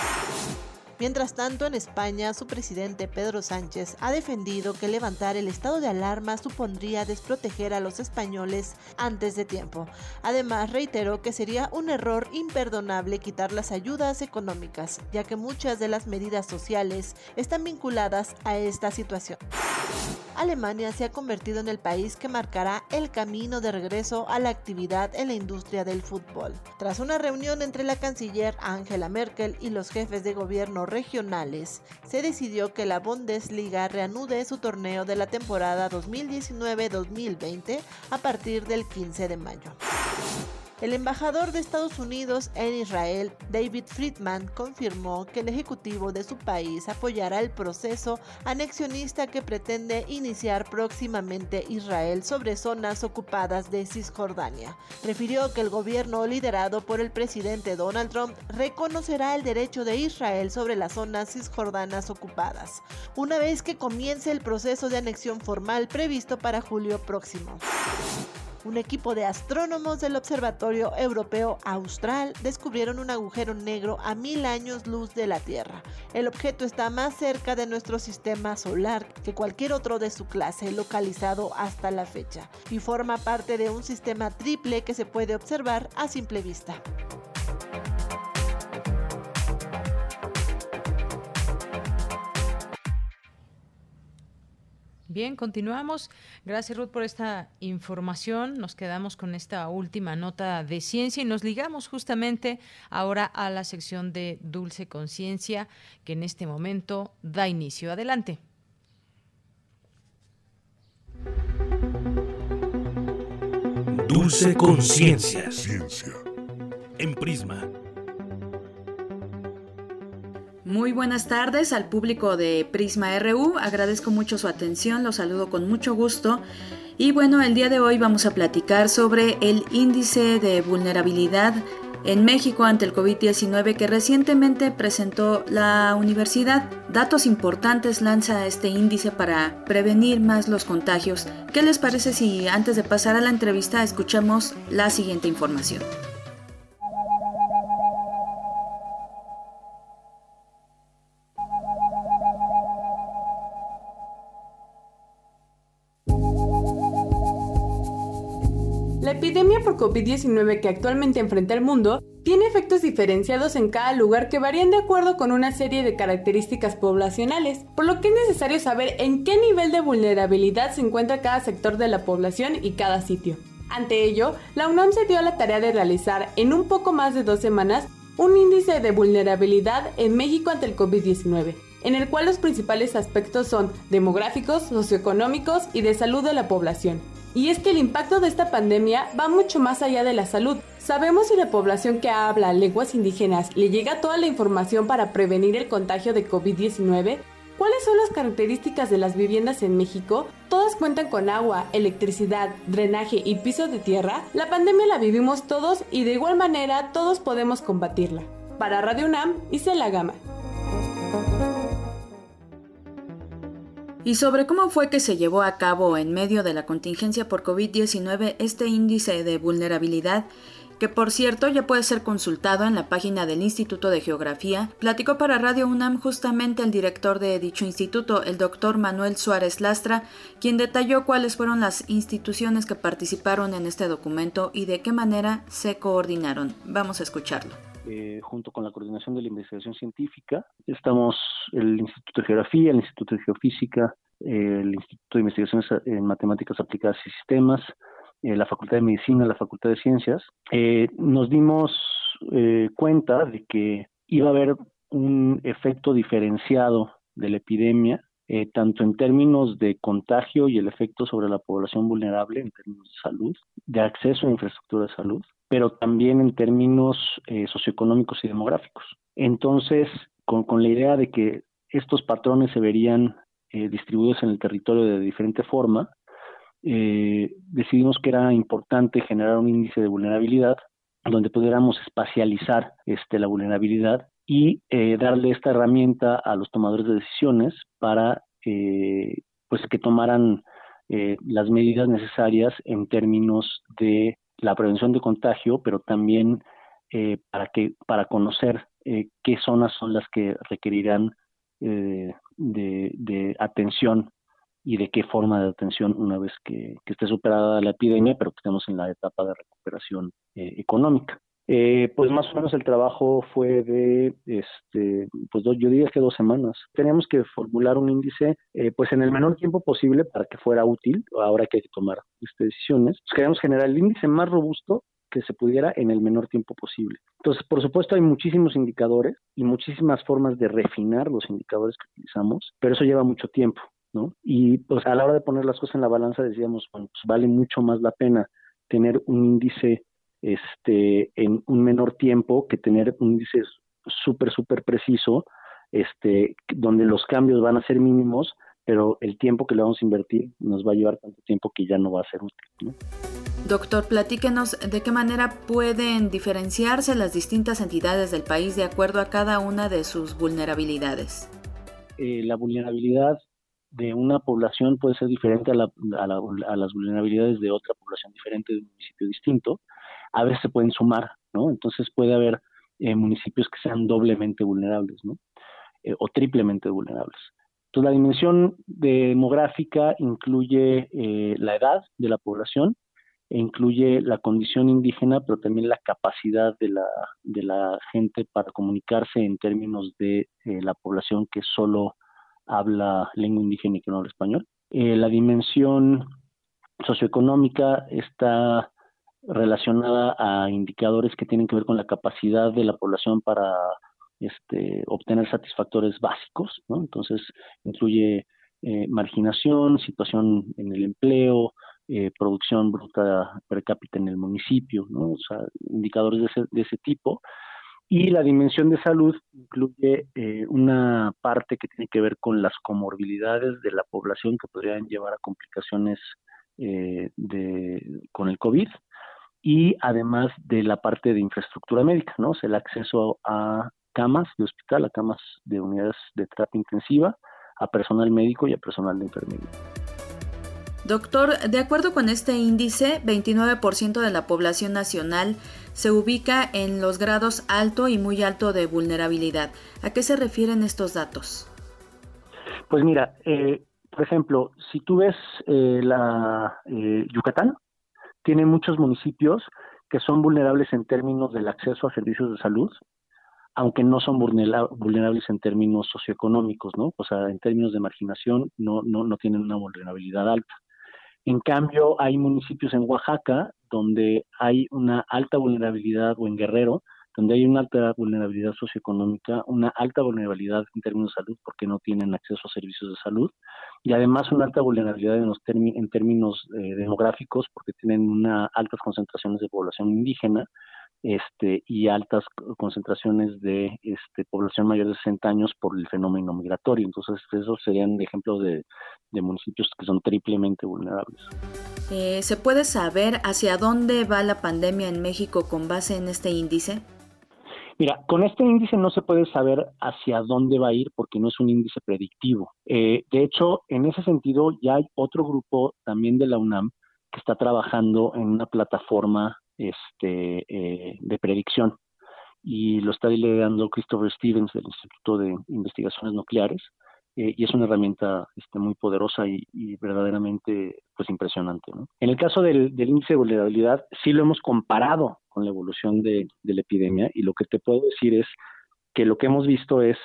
Mientras tanto, en España, su presidente Pedro Sánchez ha defendido que levantar el estado de alarma supondría desproteger a los españoles antes de tiempo. Además, reiteró que sería un error imperdonable quitar las ayudas económicas, ya que muchas de las medidas sociales están vinculadas a esta situación. Alemania se ha convertido en el país que marcará el camino de regreso a la actividad en la industria del fútbol. Tras una reunión entre la canciller Angela Merkel y los jefes de gobierno regionales, se decidió que la Bundesliga reanude su torneo de la temporada 2019-2020 a partir del 15 de mayo. El embajador de Estados Unidos en Israel, David Friedman, confirmó que el Ejecutivo de su país apoyará el proceso anexionista que pretende iniciar próximamente Israel sobre zonas ocupadas de Cisjordania. Refirió que el gobierno liderado por el presidente Donald Trump reconocerá el derecho de Israel sobre las zonas cisjordanas ocupadas, una vez que comience el proceso de anexión formal previsto para julio próximo. Un equipo de astrónomos del Observatorio Europeo Austral descubrieron un agujero negro a mil años luz de la Tierra. El objeto está más cerca de nuestro sistema solar que cualquier otro de su clase localizado hasta la fecha y forma parte de un sistema triple que se puede observar a simple vista. Bien, continuamos. Gracias Ruth por esta información. Nos quedamos con esta última nota de ciencia y nos ligamos justamente ahora a la sección de Dulce Conciencia que en este momento da inicio. Adelante. Dulce Conciencia. En Prisma Muy buenas tardes al público de Prisma RU. Agradezco mucho su atención, los saludo con mucho gusto. Y bueno, el día de hoy vamos a platicar sobre el índice de vulnerabilidad en México ante el COVID-19 que recientemente presentó la universidad. Datos importantes lanza este índice para prevenir más los contagios. ¿Qué les parece si antes de pasar a la entrevista escuchamos la siguiente información? COVID-19 que actualmente enfrenta el mundo tiene efectos diferenciados en cada lugar que varían de acuerdo con una serie de características poblacionales, por lo que es necesario saber en qué nivel de vulnerabilidad se encuentra cada sector de la población y cada sitio. Ante ello, la UNAM se dio a la tarea de realizar en un poco más de dos semanas un índice de vulnerabilidad en México ante el COVID-19, en el cual los principales aspectos son demográficos, socioeconómicos y de salud de la población. Y es que el impacto de esta pandemia va mucho más allá de la salud. ¿Sabemos si la población que habla lenguas indígenas le llega toda la información para prevenir el contagio de COVID-19? ¿Cuáles son las características de las viviendas en México? ¿Todas cuentan con agua, electricidad, drenaje y piso de tierra? La pandemia la vivimos todos y de igual manera todos podemos combatirla. Para Radio UNAM, hice la gama. Y sobre cómo fue que se llevó a cabo en medio de la contingencia por COVID-19 este índice de vulnerabilidad que por cierto ya puede ser consultado en la página del Instituto de Geografía, platicó para Radio UNAM justamente el director de dicho instituto, el doctor Manuel Suárez Lastra, quien detalló cuáles fueron las instituciones que participaron en este documento y de qué manera se coordinaron. Vamos a escucharlo. Eh, junto con la coordinación de la investigación científica. Estamos el Instituto de Geografía, el Instituto de Geofísica, el Instituto de Investigaciones en Matemáticas Aplicadas y Sistemas, eh, la Facultad de Medicina, la Facultad de Ciencias. Eh, nos dimos cuenta de que iba a haber un efecto diferenciado de la epidemia, tanto en términos de contagio y el efecto sobre la población vulnerable, en términos de salud, de acceso a infraestructura de salud, pero también en términos eh, socioeconómicos y demográficos. Entonces, con, la idea de que estos patrones se verían eh, distribuidos en el territorio de diferente forma, eh, decidimos que era importante generar un índice de vulnerabilidad donde pudiéramos espacializar este, la vulnerabilidad y darle esta herramienta a los tomadores de decisiones para pues que tomaran las medidas necesarias en términos de la prevención de contagio, pero también eh, para que para conocer eh, qué zonas son las que requerirán eh, de, atención y de qué forma de atención una vez que, esté superada la epidemia, pero que estemos en la etapa de recuperación económica. Pues más o menos el trabajo fue de, este, pues yo diría que dos semanas. Teníamos que formular un índice, pues en el menor tiempo posible para que fuera útil. Ahora que hay que tomar este, decisiones. Pues queríamos generar el índice más robusto que se pudiera en el menor tiempo posible. Entonces, por supuesto, hay muchísimos indicadores y muchísimas formas de refinar los indicadores que utilizamos, pero eso lleva mucho tiempo, ¿no? Y pues a la hora de poner las cosas en la balanza decíamos, bueno, pues vale mucho más la pena tener un índice este en un menor tiempo que tener un índice súper, súper preciso, este, donde los cambios van a ser mínimos, pero el tiempo que le vamos a invertir nos va a llevar tanto tiempo que ya no va a ser útil. ¿no? Doctor, platíquenos de qué manera pueden diferenciarse las distintas entidades del país de acuerdo a cada una de sus vulnerabilidades. Eh, la vulnerabilidad de una población puede ser diferente a, las vulnerabilidades de otra población diferente de un municipio distinto. A veces se pueden sumar, ¿no? Entonces puede haber eh, municipios que sean doblemente vulnerables, ¿no? Eh, o triplemente vulnerables. Entonces, la dimensión demográfica incluye la edad de la población, e incluye la condición indígena, pero también la capacidad de la, de la gente para comunicarse en términos de eh, la población que solo habla lengua indígena y que no habla español. Eh, la dimensión socioeconómica está relacionada a indicadores que tienen que ver con la capacidad de la población para este, obtener satisfactores básicos, ¿no? Entonces, incluye eh, marginación, situación en el empleo, eh, producción bruta per cápita en el municipio, ¿no? O sea, indicadores de ese, de ese tipo. Y la dimensión de salud incluye eh, una parte que tiene que ver con las comorbilidades de la población que podrían llevar a complicaciones eh, de, con el COVID y además de la parte de infraestructura médica, ¿no? O sea, el acceso a camas de hospital, a camas de unidades de terapia intensiva, a personal médico y a personal de enfermería. Doctor, de acuerdo con este índice, 29% de la población nacional se ubica en los grados alto y muy alto de vulnerabilidad. ¿A qué se refieren estos datos? Pues mira, eh, por ejemplo, si tú ves eh, la eh, Yucatán, tiene muchos municipios que son vulnerables en términos del acceso a servicios de salud, aunque no son vulnerables en términos socioeconómicos, ¿no? O sea, en términos de marginación no, no, no tienen una vulnerabilidad alta. En cambio, hay municipios en Oaxaca donde hay una alta vulnerabilidad, o en Guerrero, donde hay una alta vulnerabilidad socioeconómica, una alta vulnerabilidad en términos de salud porque no tienen acceso a servicios de salud y además una alta vulnerabilidad en, los en términos eh, demográficos porque tienen una altas concentraciones de población indígena este, y altas concentraciones de este, población mayor de 60 años por el fenómeno migratorio. Entonces, esos serían ejemplos de, municipios que son triplemente vulnerables. Eh, ¿Se puede saber hacia dónde va la pandemia en México con base en este índice? Mira, con este índice no se puede saber hacia dónde va a ir porque no es un índice predictivo. Eh, de hecho, en ese sentido, ya hay otro grupo también de la UNAM que está trabajando en una plataforma este, eh, de predicción y lo está liderando Christopher Stevens del Instituto de Investigaciones Nucleares eh, y es una herramienta este, muy poderosa y, verdaderamente pues impresionante. En el caso del, índice de vulnerabilidad, sí lo hemos comparado con la evolución de, de la epidemia y lo que te puedo decir es que lo que hemos visto es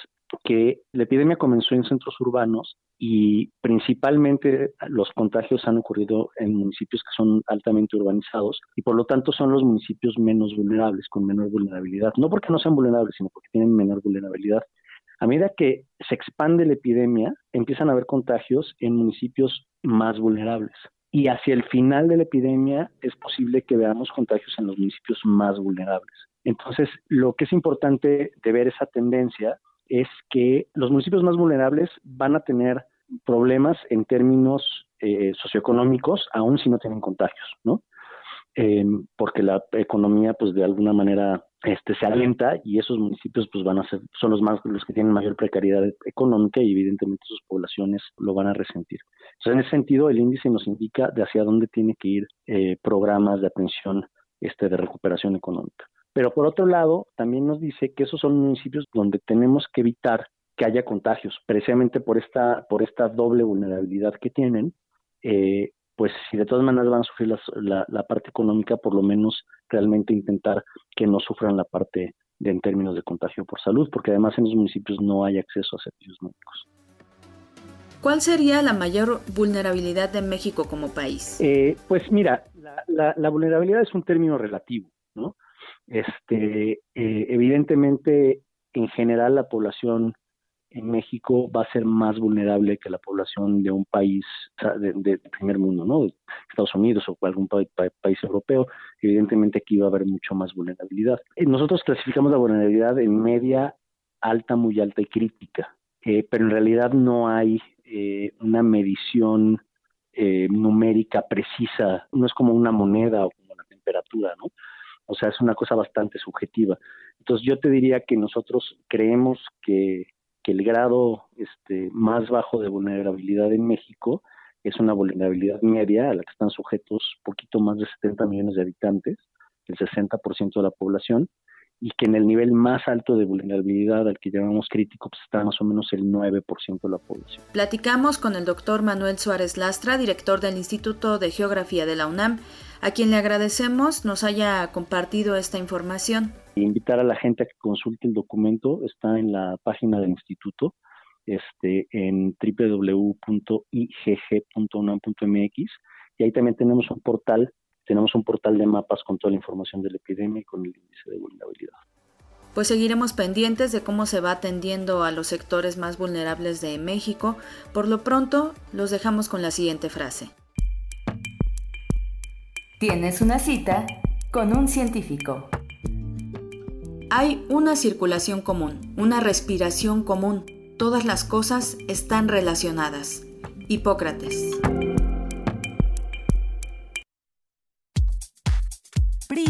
que la epidemia comenzó en centros urbanos y principalmente los contagios han ocurrido en municipios que son altamente urbanizados y por lo tanto son los municipios menos vulnerables, con menor vulnerabilidad. No porque no sean vulnerables, sino porque tienen menor vulnerabilidad. A medida que se expande la epidemia, empiezan a haber contagios en municipios más vulnerables. y hacia el final de la epidemia es posible que veamos contagios en los municipios más vulnerables. Entonces, lo que es importante de ver esa tendencia es que los municipios más vulnerables van a tener problemas en términos eh, socioeconómicos, aun si no tienen contagios, ¿no? Eh, porque la economía, pues de alguna manera, este, se alienta y esos municipios, pues van a ser, son los más, los que tienen mayor precariedad económica y evidentemente sus poblaciones lo van a resentir. Entonces, en ese sentido, el índice nos indica de hacia dónde tiene que ir eh, programas de atención este, de recuperación económica. Pero por otro lado, también nos dice que esos son municipios donde tenemos que evitar que haya contagios, precisamente por esta, por esta doble vulnerabilidad que tienen, eh, pues si de todas maneras van a sufrir la, la, parte económica, por lo menos realmente intentar que no sufran la parte de, en términos de contagio por salud, porque además en los municipios no hay acceso a servicios médicos. ¿Cuál sería la mayor vulnerabilidad de México como país? Eh, pues mira, la, la, vulnerabilidad es un término relativo, ¿no? Este, eh, evidentemente, en general, la población en México va a ser más vulnerable que la población de un país de, primer mundo, ¿no? Estados Unidos o algún país europeo. Evidentemente aquí va a haber mucho más vulnerabilidad. Eh, nosotros clasificamos la vulnerabilidad en media, alta, muy alta y crítica, eh, pero en realidad no hay una medición numérica precisa. No es como una moneda o como la temperatura, ¿no? O sea, es una cosa bastante subjetiva. Entonces yo te diría que nosotros creemos que, el grado este, más bajo de vulnerabilidad en México es una vulnerabilidad media a la que están sujetos poquito más de 70 millones de habitantes, el 60% de la población, y que en el nivel más alto de vulnerabilidad al que llamamos crítico pues está más o menos el 9% de la población. Platicamos con el doctor Manuel Suárez Lastra, director del Instituto de Geografía de la UNAM, a quien le agradecemos nos haya compartido esta información. Invitar a la gente a que consulte el documento, está en la página del instituto, este, en www.igg.unam.mx y ahí también tenemos un portal tenemos un portal de mapas con toda la información de la epidemia y con el índice de vulnerabilidad. Pues seguiremos pendientes de cómo se va atendiendo a los sectores más vulnerables de México. Por lo pronto, los dejamos con la siguiente frase. Tienes una cita con un científico. Hay una circulación común, una respiración común. Todas las cosas están relacionadas. Hipócrates.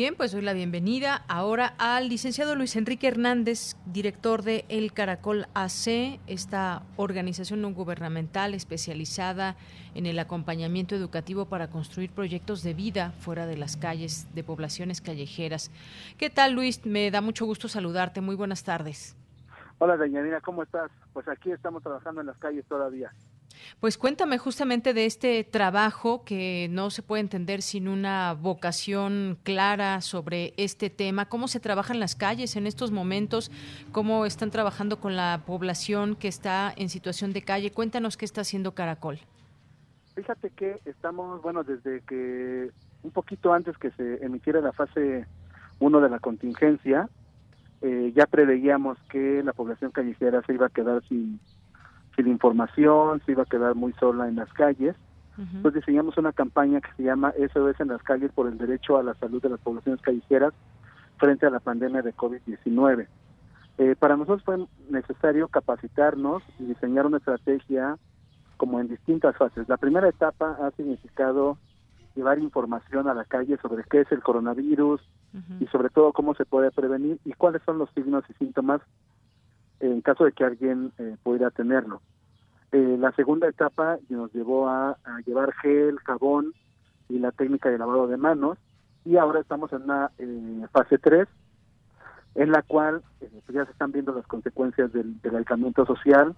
Bien, pues doy la bienvenida ahora al licenciado Luis Enrique Hernández, director de El Caracol AC, esta organización no gubernamental especializada en el acompañamiento educativo para construir proyectos de vida fuera de las calles de poblaciones callejeras. ¿Qué tal, Luis? Me da mucho gusto saludarte. Muy buenas tardes. Hola, Dañadina, ¿cómo estás? Pues aquí estamos trabajando en las calles todavía. Pues cuéntame justamente de este trabajo que no se puede entender sin una vocación clara sobre este tema. ¿Cómo se trabaja en las calles en estos momentos? ¿Cómo están trabajando con la población que está en situación de calle? Cuéntanos qué está haciendo Caracol. Fíjate que estamos, bueno, desde que un poquito antes que se emitiera la fase 1 de la contingencia, eh, ya preveíamos que la población callejera se iba a quedar sin sin información, se iba a quedar muy sola en las calles. Entonces diseñamos una campaña que se llama SOS en las calles por el derecho a la salud de las poblaciones callejeras frente a la pandemia de COVID-19. Eh, para nosotros fue necesario capacitarnos y diseñar una estrategia como en distintas fases. La primera etapa ha significado llevar información a la calle sobre qué es el coronavirus y sobre todo cómo se puede prevenir y cuáles son los signos y síntomas en caso de que alguien eh, pudiera tenerlo. Eh, la segunda etapa nos llevó a, llevar gel, jabón y la técnica de lavado de manos y ahora estamos en una eh, fase 3 en la cual pues ya se están viendo las consecuencias del, del, aislamiento social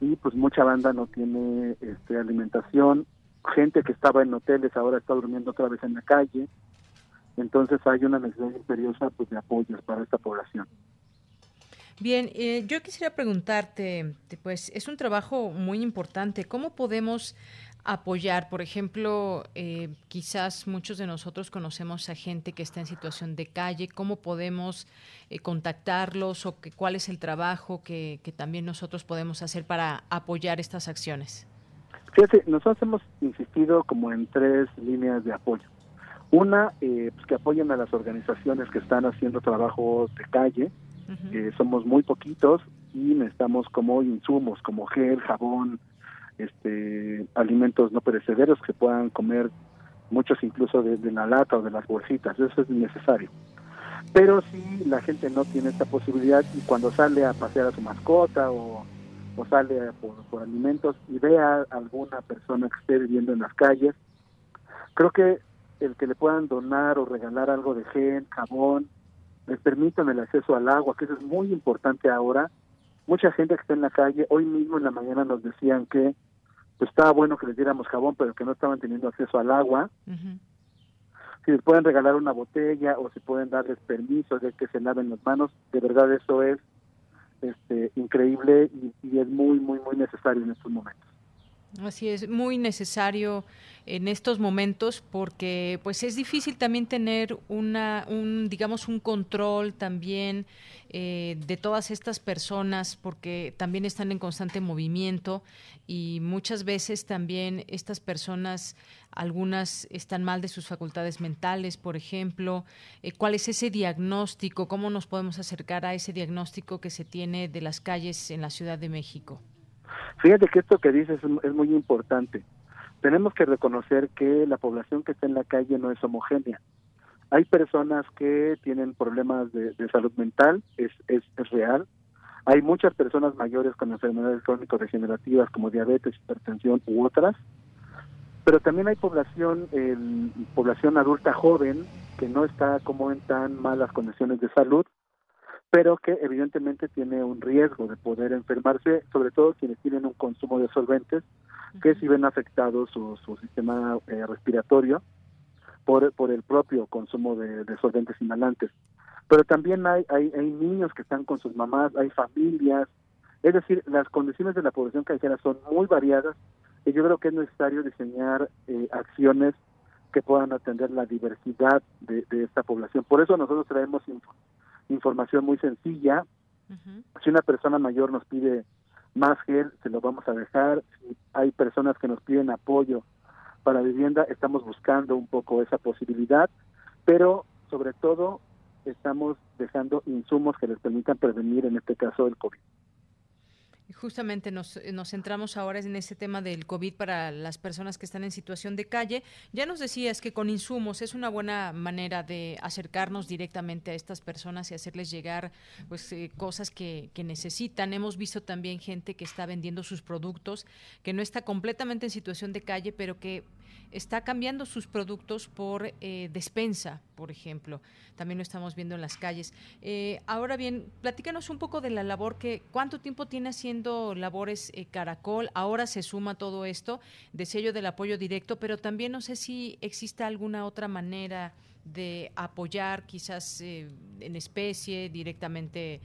y pues mucha banda no tiene este, alimentación, gente que estaba en hoteles ahora está durmiendo otra vez en la calle, entonces hay una necesidad imperiosa pues de apoyos para esta población. Bien, eh, yo quisiera preguntarte, pues es un trabajo muy importante. ¿Cómo podemos apoyar? Por ejemplo, eh, quizás muchos de nosotros conocemos a gente que está en situación de calle. ¿Cómo podemos eh, contactarlos o que, cuál es el trabajo que, también nosotros podemos hacer para apoyar estas acciones? Fíjate, nosotros hemos insistido como en tres líneas de apoyo. Una, eh, pues que apoyen a las organizaciones que están haciendo trabajos de calle. Somos muy poquitos y necesitamos como insumos, como gel, jabón, este, alimentos no perecederos que puedan comer muchos incluso de, la lata o de las bolsitas, eso es necesario. Pero si la gente no tiene esta posibilidad y cuando sale a pasear a su mascota o, sale por, alimentos y ve a alguna persona que esté viviendo en las calles, creo que el que le puedan donar o regalar algo de gel, jabón, les permitan el acceso al agua, que eso es muy importante ahora. Mucha gente que está en la calle, hoy mismo en la mañana nos decían que pues estaba bueno que les diéramos jabón, pero que no estaban teniendo acceso al agua. Si les pueden regalar una botella o si pueden darles permiso de que se laven las manos, de verdad eso es este, increíble y, es muy, muy, muy necesario en estos momentos. Así es, muy necesario en estos momentos porque pues es difícil también tener una, un, digamos, un control también eh, de todas estas personas porque también están en constante movimiento y muchas veces también estas personas, algunas están mal de sus facultades mentales, por ejemplo. Eh, ¿Cuál es ese diagnóstico? ¿Cómo nos podemos acercar a ese diagnóstico que se tiene de las calles en la Ciudad de México? Fíjate que esto que dices es, muy importante. Tenemos que reconocer que la población que está en la calle no es homogénea. Hay personas que tienen problemas de, salud mental, es, es, real. Hay muchas personas mayores con enfermedades crónico-degenerativas como diabetes, hipertensión u otras. Pero también hay población, población adulta joven que no está como en tan malas condiciones de salud pero que evidentemente tiene un riesgo de poder enfermarse, sobre todo quienes tienen un consumo de solventes, que si ven afectado su, su sistema eh, respiratorio por, por el propio consumo de, solventes inhalantes. Pero también hay, hay, hay, niños que están con sus mamás, hay familias, es decir, las condiciones de la población callejera son muy variadas y yo creo que es necesario diseñar eh, acciones que puedan atender la diversidad de, de esta población. Por eso nosotros traemos información muy sencilla. Si una persona mayor nos pide más gel, se lo vamos a dejar. Si hay personas que nos piden apoyo para vivienda, estamos buscando un poco esa posibilidad, pero sobre todo estamos dejando insumos que les permitan prevenir, en este caso, el COVID. Justamente nos, eh, nos centramos ahora en ese tema del COVID para las personas que están en situación de calle. Ya nos decías que con insumos es una buena manera de acercarnos directamente a estas personas y hacerles llegar pues eh, cosas que, que necesitan. Hemos visto también gente que está vendiendo sus productos, que no está completamente en situación de calle, pero que está cambiando sus productos por eh, despensa, por ejemplo. También lo estamos viendo en las calles. Eh, ahora bien, platícanos un poco de la labor que, ¿cuánto tiempo tiene haciendo labores eh, Caracol? Ahora se suma todo esto de sello del apoyo directo, pero también no sé si existe alguna otra manera de apoyar quizás en especie, directamente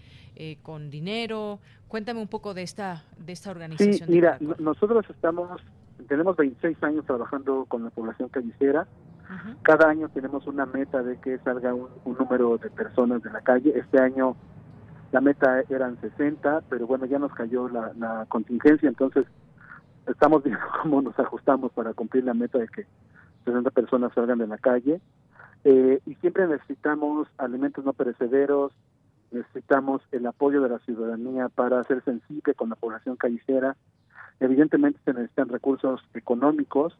con dinero. Cuéntame un poco de esta, de esta organización. Sí, mira, nosotros estamos tenemos 26 años trabajando con la población callicera. Cada año tenemos una meta de que salga un, número de personas de la calle. Este año la meta eran 60, pero bueno, ya nos cayó la, contingencia, entonces estamos viendo cómo nos ajustamos para cumplir la meta de que 60 personas salgan de la calle. Eh, y siempre necesitamos alimentos no perecederos, necesitamos el apoyo de la ciudadanía para ser sensible con la población callicera, Evidentemente se necesitan recursos económicos.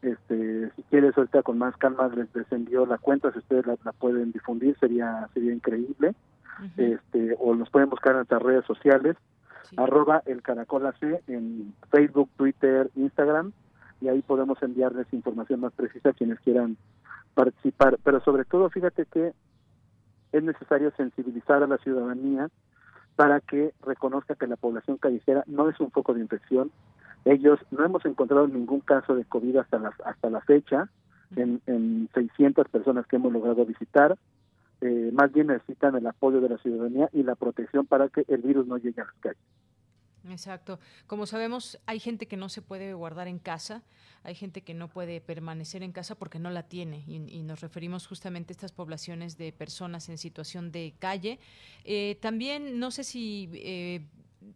Este, si quieres ahorita con más calma les, envío la cuenta, si ustedes la, pueden difundir sería sería increíble. Este, o nos pueden buscar en nuestras redes sociales, arroba el caracol AC en Facebook, Twitter, Instagram, y ahí podemos enviarles información más precisa a quienes quieran participar. Pero sobre todo, fíjate que es necesario sensibilizar a la ciudadanía para que reconozca que la población callejera no es un foco de infección. Ellos no hemos encontrado ningún caso de COVID hasta la, hasta la fecha en, en 600 personas que hemos logrado visitar. eh, más bien necesitan el apoyo de la ciudadanía y la protección para que el virus no llegue a las calles. Exacto. Como sabemos, hay gente que no se puede guardar en casa, hay gente que no puede permanecer en casa porque no la tiene y, nos referimos justamente a estas poblaciones de personas en situación de calle. Eh, también no sé si eh,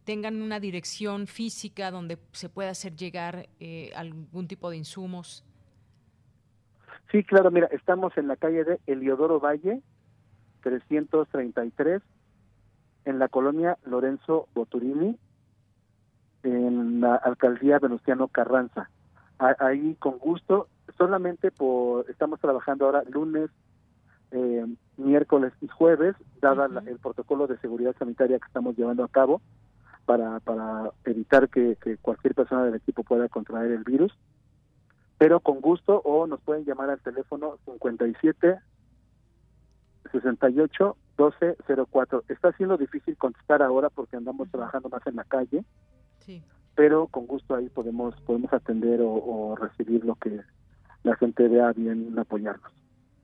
tengan una dirección física donde se pueda hacer llegar eh, algún tipo de insumos. Sí, claro, mira, estamos en la calle de Eliodoro Valle, 333, en la colonia Lorenzo Boturini, en la alcaldía Venustiano Carranza. Ahí con gusto, solamente por, estamos trabajando ahora lunes, eh, miércoles y jueves, dada el protocolo de seguridad sanitaria que estamos llevando a cabo para, para evitar que, cualquier persona del equipo pueda contraer el virus. Pero con gusto o nos pueden llamar al teléfono 57 68 12 04. Está siendo difícil contestar ahora porque andamos trabajando más en la calle pero con gusto ahí podemos podemos atender o recibir lo que la gente vea bien apoyarnos.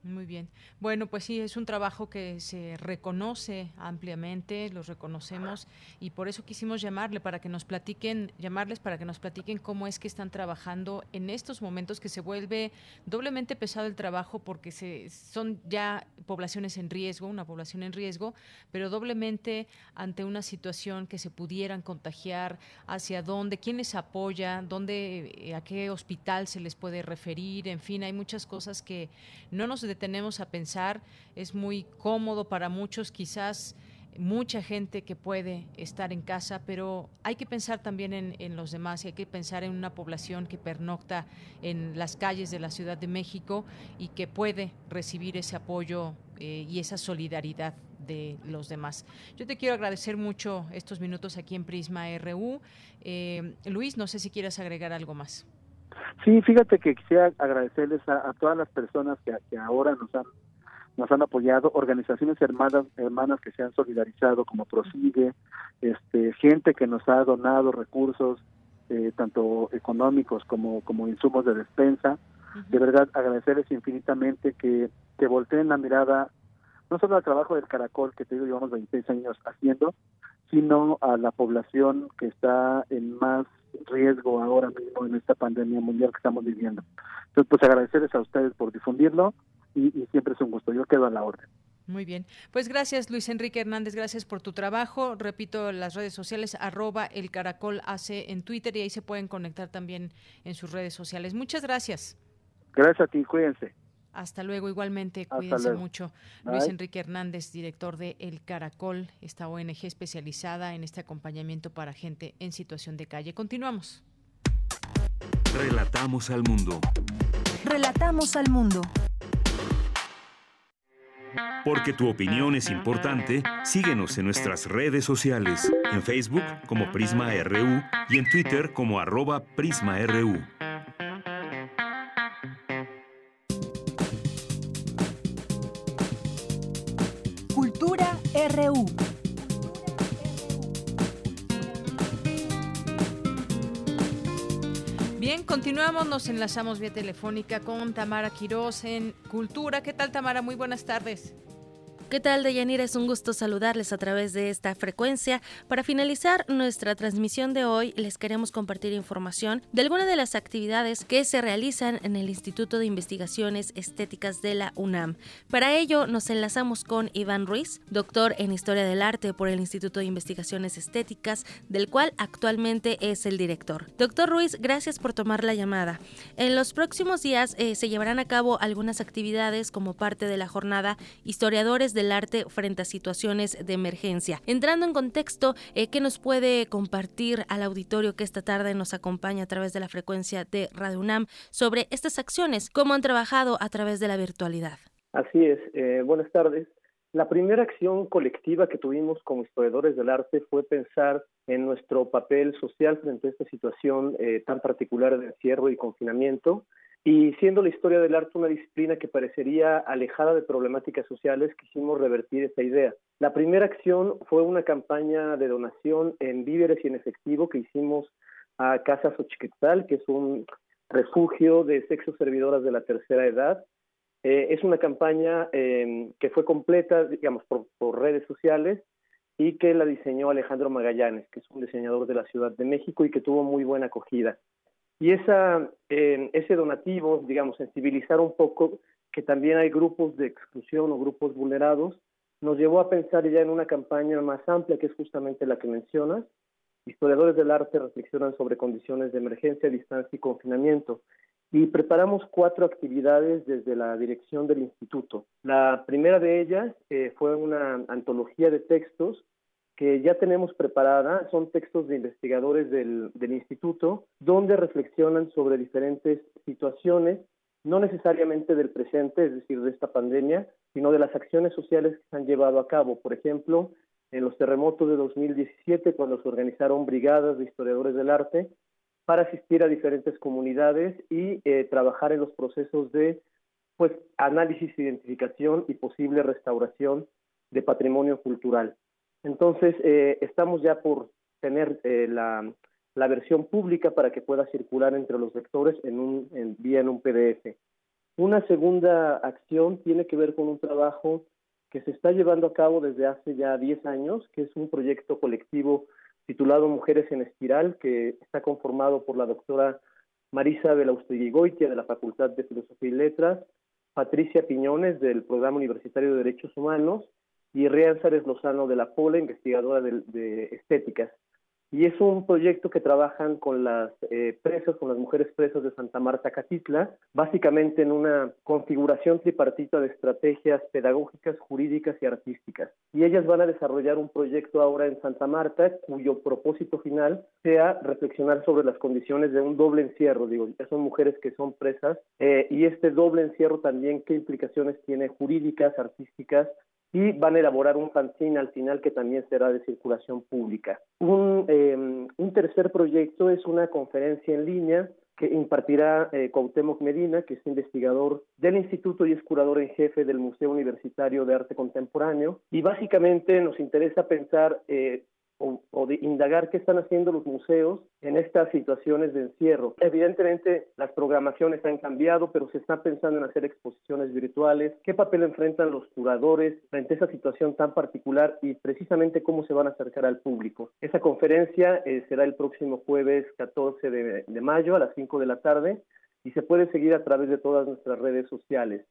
Muy bien. Bueno, pues sí, es un trabajo que se reconoce ampliamente, los reconocemos y por eso quisimos llamarle para que nos platiquen, llamarles para que nos platiquen cómo es que están trabajando en estos momentos que se vuelve doblemente pesado el trabajo porque se son ya poblaciones en riesgo, una población en riesgo, pero doblemente ante una situación que se pudieran contagiar, hacia dónde, quién les apoya, dónde eh, a qué hospital se les puede referir, en fin, hay muchas cosas que no nos detenemos a pensar, es muy cómodo para muchos, quizás mucha gente que puede estar en casa, pero hay que pensar también en, los demás y hay que pensar en una población que pernocta en las calles de la Ciudad de México y que puede recibir ese apoyo eh, y esa solidaridad de los demás. Yo te quiero agradecer mucho estos minutos aquí en Prisma RU. Eh, Luis, no sé si quieres agregar algo más. Sí, fíjate que quisiera agradecerles a, todas las personas que, que, ahora nos han nos han apoyado, organizaciones hermanas hermanas que se han solidarizado como Prosigue, este gente que nos ha donado recursos eh, tanto económicos como como insumos de despensa. De verdad agradecerles infinitamente que que volteen la mirada no solo al trabajo del Caracol que te digo llevamos 26 años haciendo, sino a la población que está en más riesgo ahora mismo en esta pandemia mundial que estamos viviendo. Entonces, pues agradecerles a ustedes por difundirlo y, siempre es un gusto. Yo quedo a la orden. Muy bien. Pues gracias, Luis Enrique Hernández. Gracias por tu trabajo. Repito, las redes sociales, arroba el caracol hace en Twitter y ahí se pueden conectar también en sus redes sociales. Muchas gracias. Gracias a ti, cuídense. Hasta luego, igualmente, cuídense mucho. Luis Enrique Hernández, director de El Caracol, esta ONG especializada en este acompañamiento para gente en situación de calle. Continuamos. Relatamos al mundo. Relatamos al mundo. Porque tu opinión es importante, síguenos en nuestras redes sociales, en Facebook como Prisma RU y en Twitter como arroba PrismaRU. Continuamos, nos enlazamos vía telefónica con Tamara Quiroz en Cultura. ¿Qué tal, Tamara? Muy buenas tardes. ¿Qué tal, Deyanira? Es un gusto saludarles a través de esta frecuencia. Para finalizar nuestra transmisión de hoy, les queremos compartir información de algunas de las actividades que se realizan en el Instituto de Investigaciones Estéticas de la UNAM. Para ello, nos enlazamos con Iván Ruiz, doctor en Historia del Arte por el Instituto de Investigaciones Estéticas, del cual actualmente es el director. Doctor Ruiz, gracias por tomar la llamada. En los próximos días eh, se llevarán a cabo algunas actividades como parte de la jornada Historiadores de el arte frente a situaciones de emergencia. Entrando en contexto, eh, ¿qué nos puede compartir al auditorio que esta tarde nos acompaña a través de la frecuencia de Radio UNAM sobre estas acciones? ¿Cómo han trabajado a través de la virtualidad? Así es, eh, buenas tardes. La primera acción colectiva que tuvimos como historiadores del arte fue pensar en nuestro papel social frente a esta situación eh, tan particular de encierro y confinamiento y siendo la historia del arte una disciplina que parecería alejada de problemáticas sociales, quisimos revertir esa idea. La primera acción fue una campaña de donación en víveres y en efectivo que hicimos a Casa Xochiquetzal, que es un refugio de sexo servidoras de la tercera edad, Eh, es una campaña eh, que fue completa, digamos, por, por, redes sociales y que la diseñó Alejandro Magallanes, que es un diseñador de la Ciudad de México y que tuvo muy buena acogida. Y esa, eh, ese donativo, digamos, sensibilizar un poco que también hay grupos de exclusión o grupos vulnerados, nos llevó a pensar ya en una campaña más amplia, que es justamente la que mencionas. Historiadores del arte reflexionan sobre condiciones de emergencia, distancia y confinamiento. Y preparamos cuatro actividades desde la dirección del instituto. La primera de ellas eh, fue una antología de textos que ya tenemos preparada, son textos de investigadores del, del instituto, donde reflexionan sobre diferentes situaciones no necesariamente del presente, es decir, de esta pandemia, sino de las acciones sociales que se han llevado a cabo. Por ejemplo, en los terremotos de 2017, cuando se organizaron brigadas de historiadores del arte para asistir a diferentes comunidades y eh, trabajar en los procesos de pues, análisis, identificación y posible restauración de patrimonio cultural. Entonces, eh, estamos ya por tener eh, la, versión pública para que pueda circular entre los lectores en un, en, en un PDF. Una segunda acción tiene que ver con un trabajo que se está llevando a cabo desde hace ya 10 años, que es un proyecto colectivo titulado Mujeres en Espiral, que está conformado por la doctora Marisa Goitia de la Facultad de Filosofía y Letras, Patricia Piñones del Programa Universitario de Derechos Humanos y Rea Lozano de la POLA, investigadora de, de estéticas. Y es un proyecto que trabajan con las eh, presas, con las mujeres presas de Santa Marta Catitla, básicamente en una configuración tripartita de estrategias pedagógicas, jurídicas y artísticas. Y ellas van a desarrollar un proyecto ahora en Santa Marta cuyo propósito final sea reflexionar sobre las condiciones de un doble encierro. Digo, ya son mujeres que son presas eh, y este doble encierro también qué implicaciones tiene jurídicas, artísticas y van a elaborar un fanzine al final que también será de circulación pública. Un, eh, un tercer proyecto es una conferencia en línea que impartirá eh, Medina, que es investigador del instituto y es curador en jefe del Museo Universitario de Arte Contemporáneo. Y básicamente nos interesa pensar eh, o, de indagar qué están haciendo los museos en estas situaciones de encierro. Evidentemente, las programaciones han cambiado, pero se está pensando en hacer exposiciones virtuales. ¿Qué papel enfrentan los curadores frente a esa situación tan particular y precisamente cómo se van a acercar al público? Esa conferencia eh, será el próximo jueves 14 de, de mayo a las 5 de la tarde y se puede seguir a través de todas nuestras redes sociales.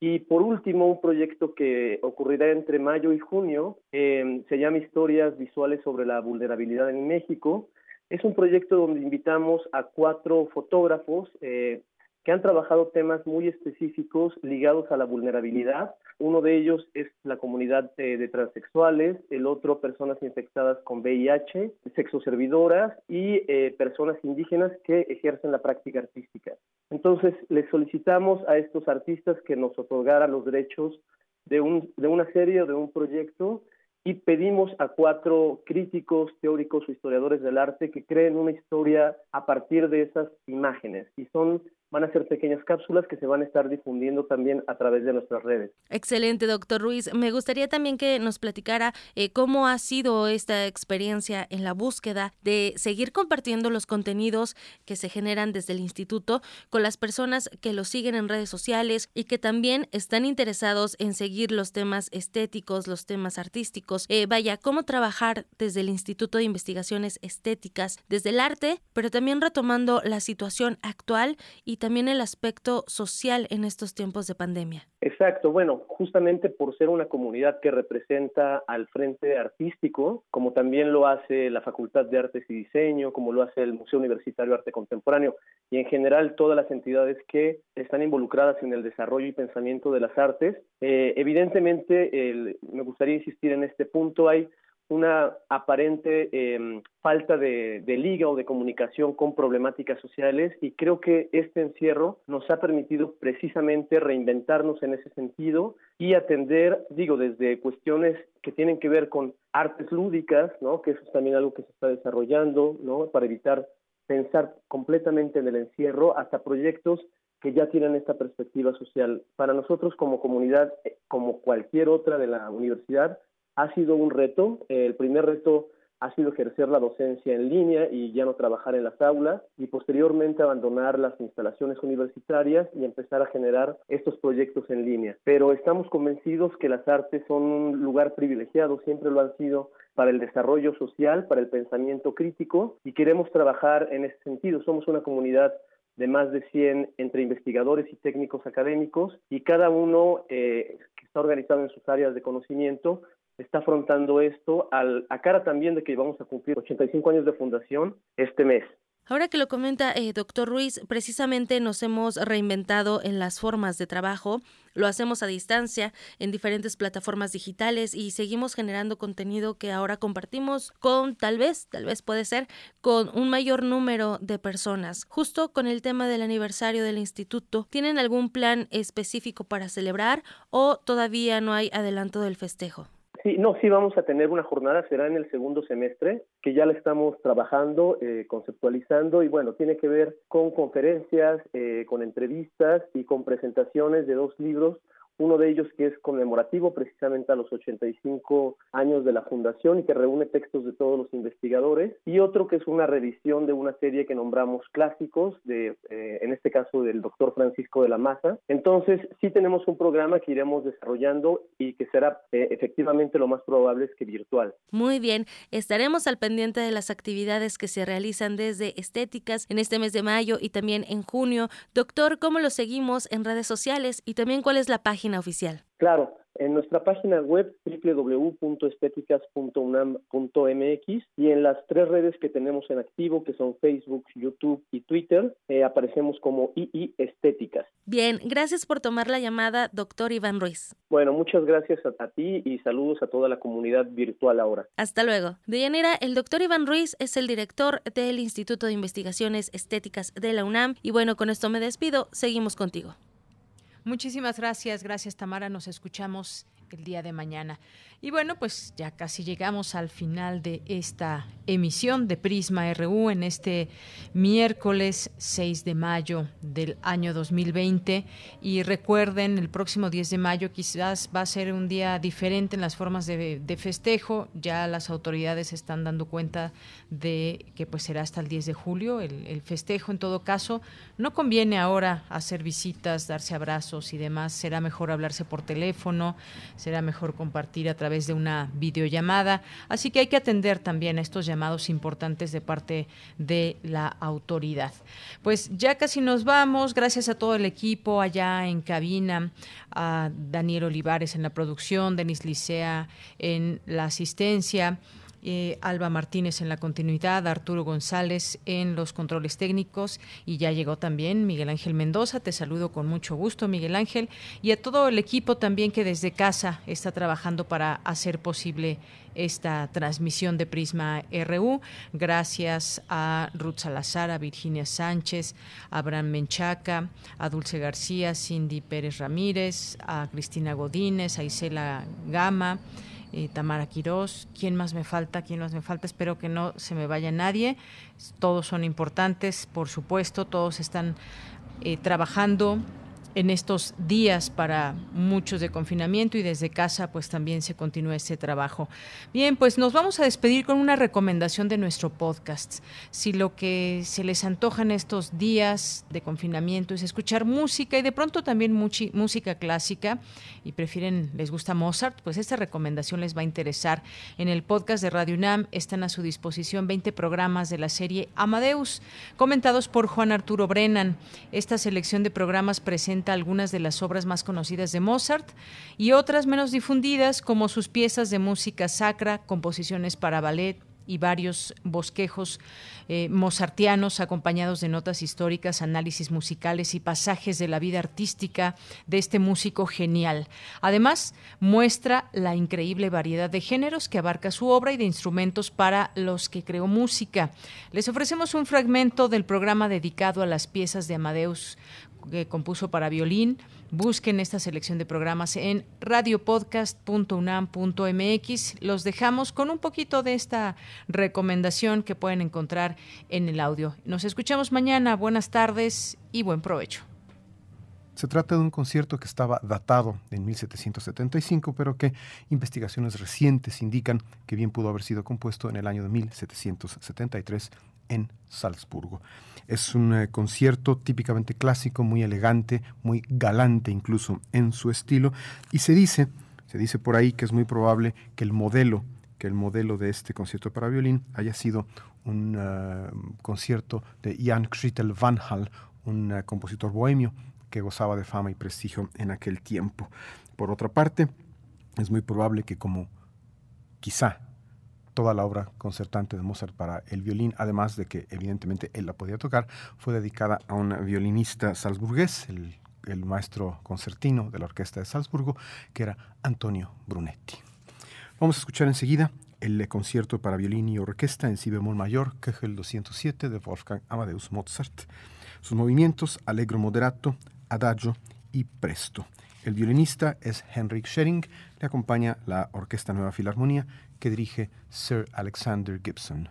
Y por último, un proyecto que ocurrirá entre mayo y junio eh, se llama Historias Visuales sobre la Vulnerabilidad en México. Es un proyecto donde invitamos a cuatro fotógrafos eh, que han trabajado temas muy específicos ligados a la vulnerabilidad. Uno de ellos es la comunidad de, transexuales, el otro personas infectadas con VIH, sexoservidoras y eh, personas indígenas que ejercen la práctica artística. Entonces, les solicitamos a estos artistas que nos otorgaran los derechos de, un, de una serie o de un proyecto y pedimos a cuatro críticos, teóricos o historiadores del arte que creen una historia a partir de esas imágenes. Y son van a ser pequeñas cápsulas que se van a estar difundiendo también a través de nuestras redes. Excelente, doctor Ruiz. Me gustaría también que nos platicara eh, cómo ha sido esta experiencia en la búsqueda de seguir compartiendo los contenidos que se generan desde el instituto con las personas que lo siguen en redes sociales y que también están interesados en seguir los temas estéticos, los temas artísticos. Eh, vaya, cómo trabajar desde el Instituto de Investigaciones Estéticas, desde el arte, pero también retomando la situación actual y también el aspecto social en estos tiempos de pandemia. Exacto, bueno, justamente por ser una comunidad que representa al Frente Artístico, como también lo hace la Facultad de Artes y Diseño, como lo hace el Museo Universitario de Arte Contemporáneo y en general todas las entidades que están involucradas en el desarrollo y pensamiento de las artes, eh, evidentemente me gustaría insistir en este punto, hay una aparente eh, falta de, de, liga o de comunicación con problemáticas sociales y creo que este encierro nos ha permitido precisamente reinventarnos en ese sentido y atender, digo, desde cuestiones que tienen que ver con artes lúdicas, ¿no? que eso es también algo que se está desarrollando, ¿no? para evitar pensar completamente en el encierro, hasta proyectos que ya tienen esta perspectiva social. Para nosotros como comunidad, eh, como cualquier otra de la universidad, ha sido un reto. El primer reto ha sido ejercer la docencia en línea y ya no trabajar en las aulas y posteriormente abandonar las instalaciones universitarias y empezar a generar estos proyectos en línea. Pero estamos convencidos que las artes son un lugar privilegiado, siempre lo han sido para el desarrollo social, para el pensamiento crítico y queremos trabajar en ese sentido. Somos una comunidad de más de 100 entre investigadores y técnicos académicos y cada uno eh, que está organizado en sus áreas de conocimiento está afrontando esto al, a cara también de que vamos a cumplir 85 años de fundación este mes. Ahora que lo comenta eh, doctor Ruiz, precisamente nos hemos reinventado en las formas de trabajo, lo hacemos a distancia en diferentes plataformas digitales y seguimos generando contenido que ahora compartimos con tal vez, tal vez puede ser, con un mayor número de personas. Justo con el tema del aniversario del instituto, ¿tienen algún plan específico para celebrar o todavía no hay adelanto del festejo? Sí, no, sí vamos a tener una jornada, será en el segundo semestre, que ya la estamos trabajando, eh, conceptualizando y bueno, tiene que ver con conferencias, eh, con entrevistas y con presentaciones de dos libros uno de ellos que es conmemorativo precisamente a los 85 años de la fundación y que reúne textos de todos los investigadores, y otro que es una revisión de una serie que nombramos clásicos, de, eh, en este caso del doctor Francisco de la Maza. Entonces, sí tenemos un programa que iremos desarrollando y que será eh, efectivamente lo más probable es que virtual. Muy bien, estaremos al pendiente de las actividades que se realizan desde Estéticas en este mes de mayo y también en junio. Doctor, ¿cómo lo seguimos en redes sociales y también cuál es la página? Oficial? Claro, en nuestra página web www.estéticas.unam.mx y en las tres redes que tenemos en activo, que son Facebook, YouTube y Twitter, eh, aparecemos como II Estéticas. Bien, gracias por tomar la llamada, doctor Iván Ruiz. Bueno, muchas gracias a, a ti y saludos a toda la comunidad virtual ahora. Hasta luego. De Deyanira, el doctor Iván Ruiz es el director del Instituto de Investigaciones Estéticas de la UNAM y bueno, con esto me despido. Seguimos contigo. Muchísimas gracias, gracias Tamara, nos escuchamos el día de mañana. Y bueno, pues ya casi llegamos al final de esta emisión de Prisma RU en este miércoles 6 de mayo del año 2020. Y recuerden, el próximo 10 de mayo quizás va a ser un día diferente en las formas de, festejo. Ya las autoridades están dando cuenta de que pues será hasta el 10 de julio el, el festejo. En todo caso, no conviene ahora hacer visitas, darse abrazos y demás. Será mejor hablarse por teléfono, será mejor compartir a través de una videollamada. Así que hay que atender también a estos llamados importantes de parte de la autoridad. Pues ya casi nos vamos. Gracias a todo el equipo allá en cabina, a Daniel Olivares en la producción, Denis Licea en la asistencia. Eh, Alba Martínez en la continuidad, Arturo González en los controles técnicos y ya llegó también Miguel Ángel Mendoza. Te saludo con mucho gusto, Miguel Ángel, y a todo el equipo también que desde casa está trabajando para hacer posible esta transmisión de Prisma RU. Gracias a Ruth Salazar, a Virginia Sánchez, a Abraham Menchaca, a Dulce García, Cindy Pérez Ramírez, a Cristina Godínez, a Isela Gama. Eh, Tamara Quirós, ¿quién más me falta? ¿Quién más me falta? Espero que no se me vaya nadie. Todos son importantes, por supuesto, todos están eh, trabajando en estos días para muchos de confinamiento y desde casa pues también se continúa ese trabajo. Bien, pues nos vamos a despedir con una recomendación de nuestro podcast. Si lo que se les antoja en estos días de confinamiento es escuchar música y de pronto también música clásica y prefieren, les gusta Mozart, pues esta recomendación les va a interesar. En el podcast de Radio UNAM están a su disposición 20 programas de la serie Amadeus, comentados por Juan Arturo Brennan. Esta selección de programas presenta algunas de las obras más conocidas de Mozart y otras menos difundidas como sus piezas de música sacra, composiciones para ballet, y varios bosquejos eh, mozartianos acompañados de notas históricas, análisis musicales y pasajes de la vida artística de este músico genial. Además, muestra la increíble variedad de géneros que abarca su obra y de instrumentos para los que creó música. Les ofrecemos un fragmento del programa dedicado a las piezas de Amadeus que compuso para violín. Busquen esta selección de programas en radiopodcast.unam.mx. Los dejamos con un poquito de esta recomendación que pueden encontrar en el audio. Nos escuchamos mañana. Buenas tardes y buen provecho. Se trata de un concierto que estaba datado en 1775, pero que investigaciones recientes indican que bien pudo haber sido compuesto en el año de 1773 en Salzburgo. Es un eh, concierto típicamente clásico, muy elegante, muy galante incluso en su estilo, y se dice, se dice por ahí que es muy probable que el modelo, que el modelo de este concierto para violín haya sido un eh, concierto de Jan Christel van Hal, un eh, compositor bohemio que gozaba de fama y prestigio en aquel tiempo. Por otra parte, es muy probable que como quizá toda la obra concertante de Mozart para el violín, además de que evidentemente él la podía tocar, fue dedicada a un violinista salzburgués, el, maestro concertino de la orquesta de Salzburgo, que era Antonio Brunetti. Vamos a escuchar enseguida el concierto para violín y orquesta en si bemol mayor, el 207 de Wolfgang Amadeus Mozart. Sus movimientos, allegro moderato, adagio y presto. El violinista es Henrik Schering, le acompaña la Orquesta Nueva Filarmonía que dirige Sir Alexander Gibson.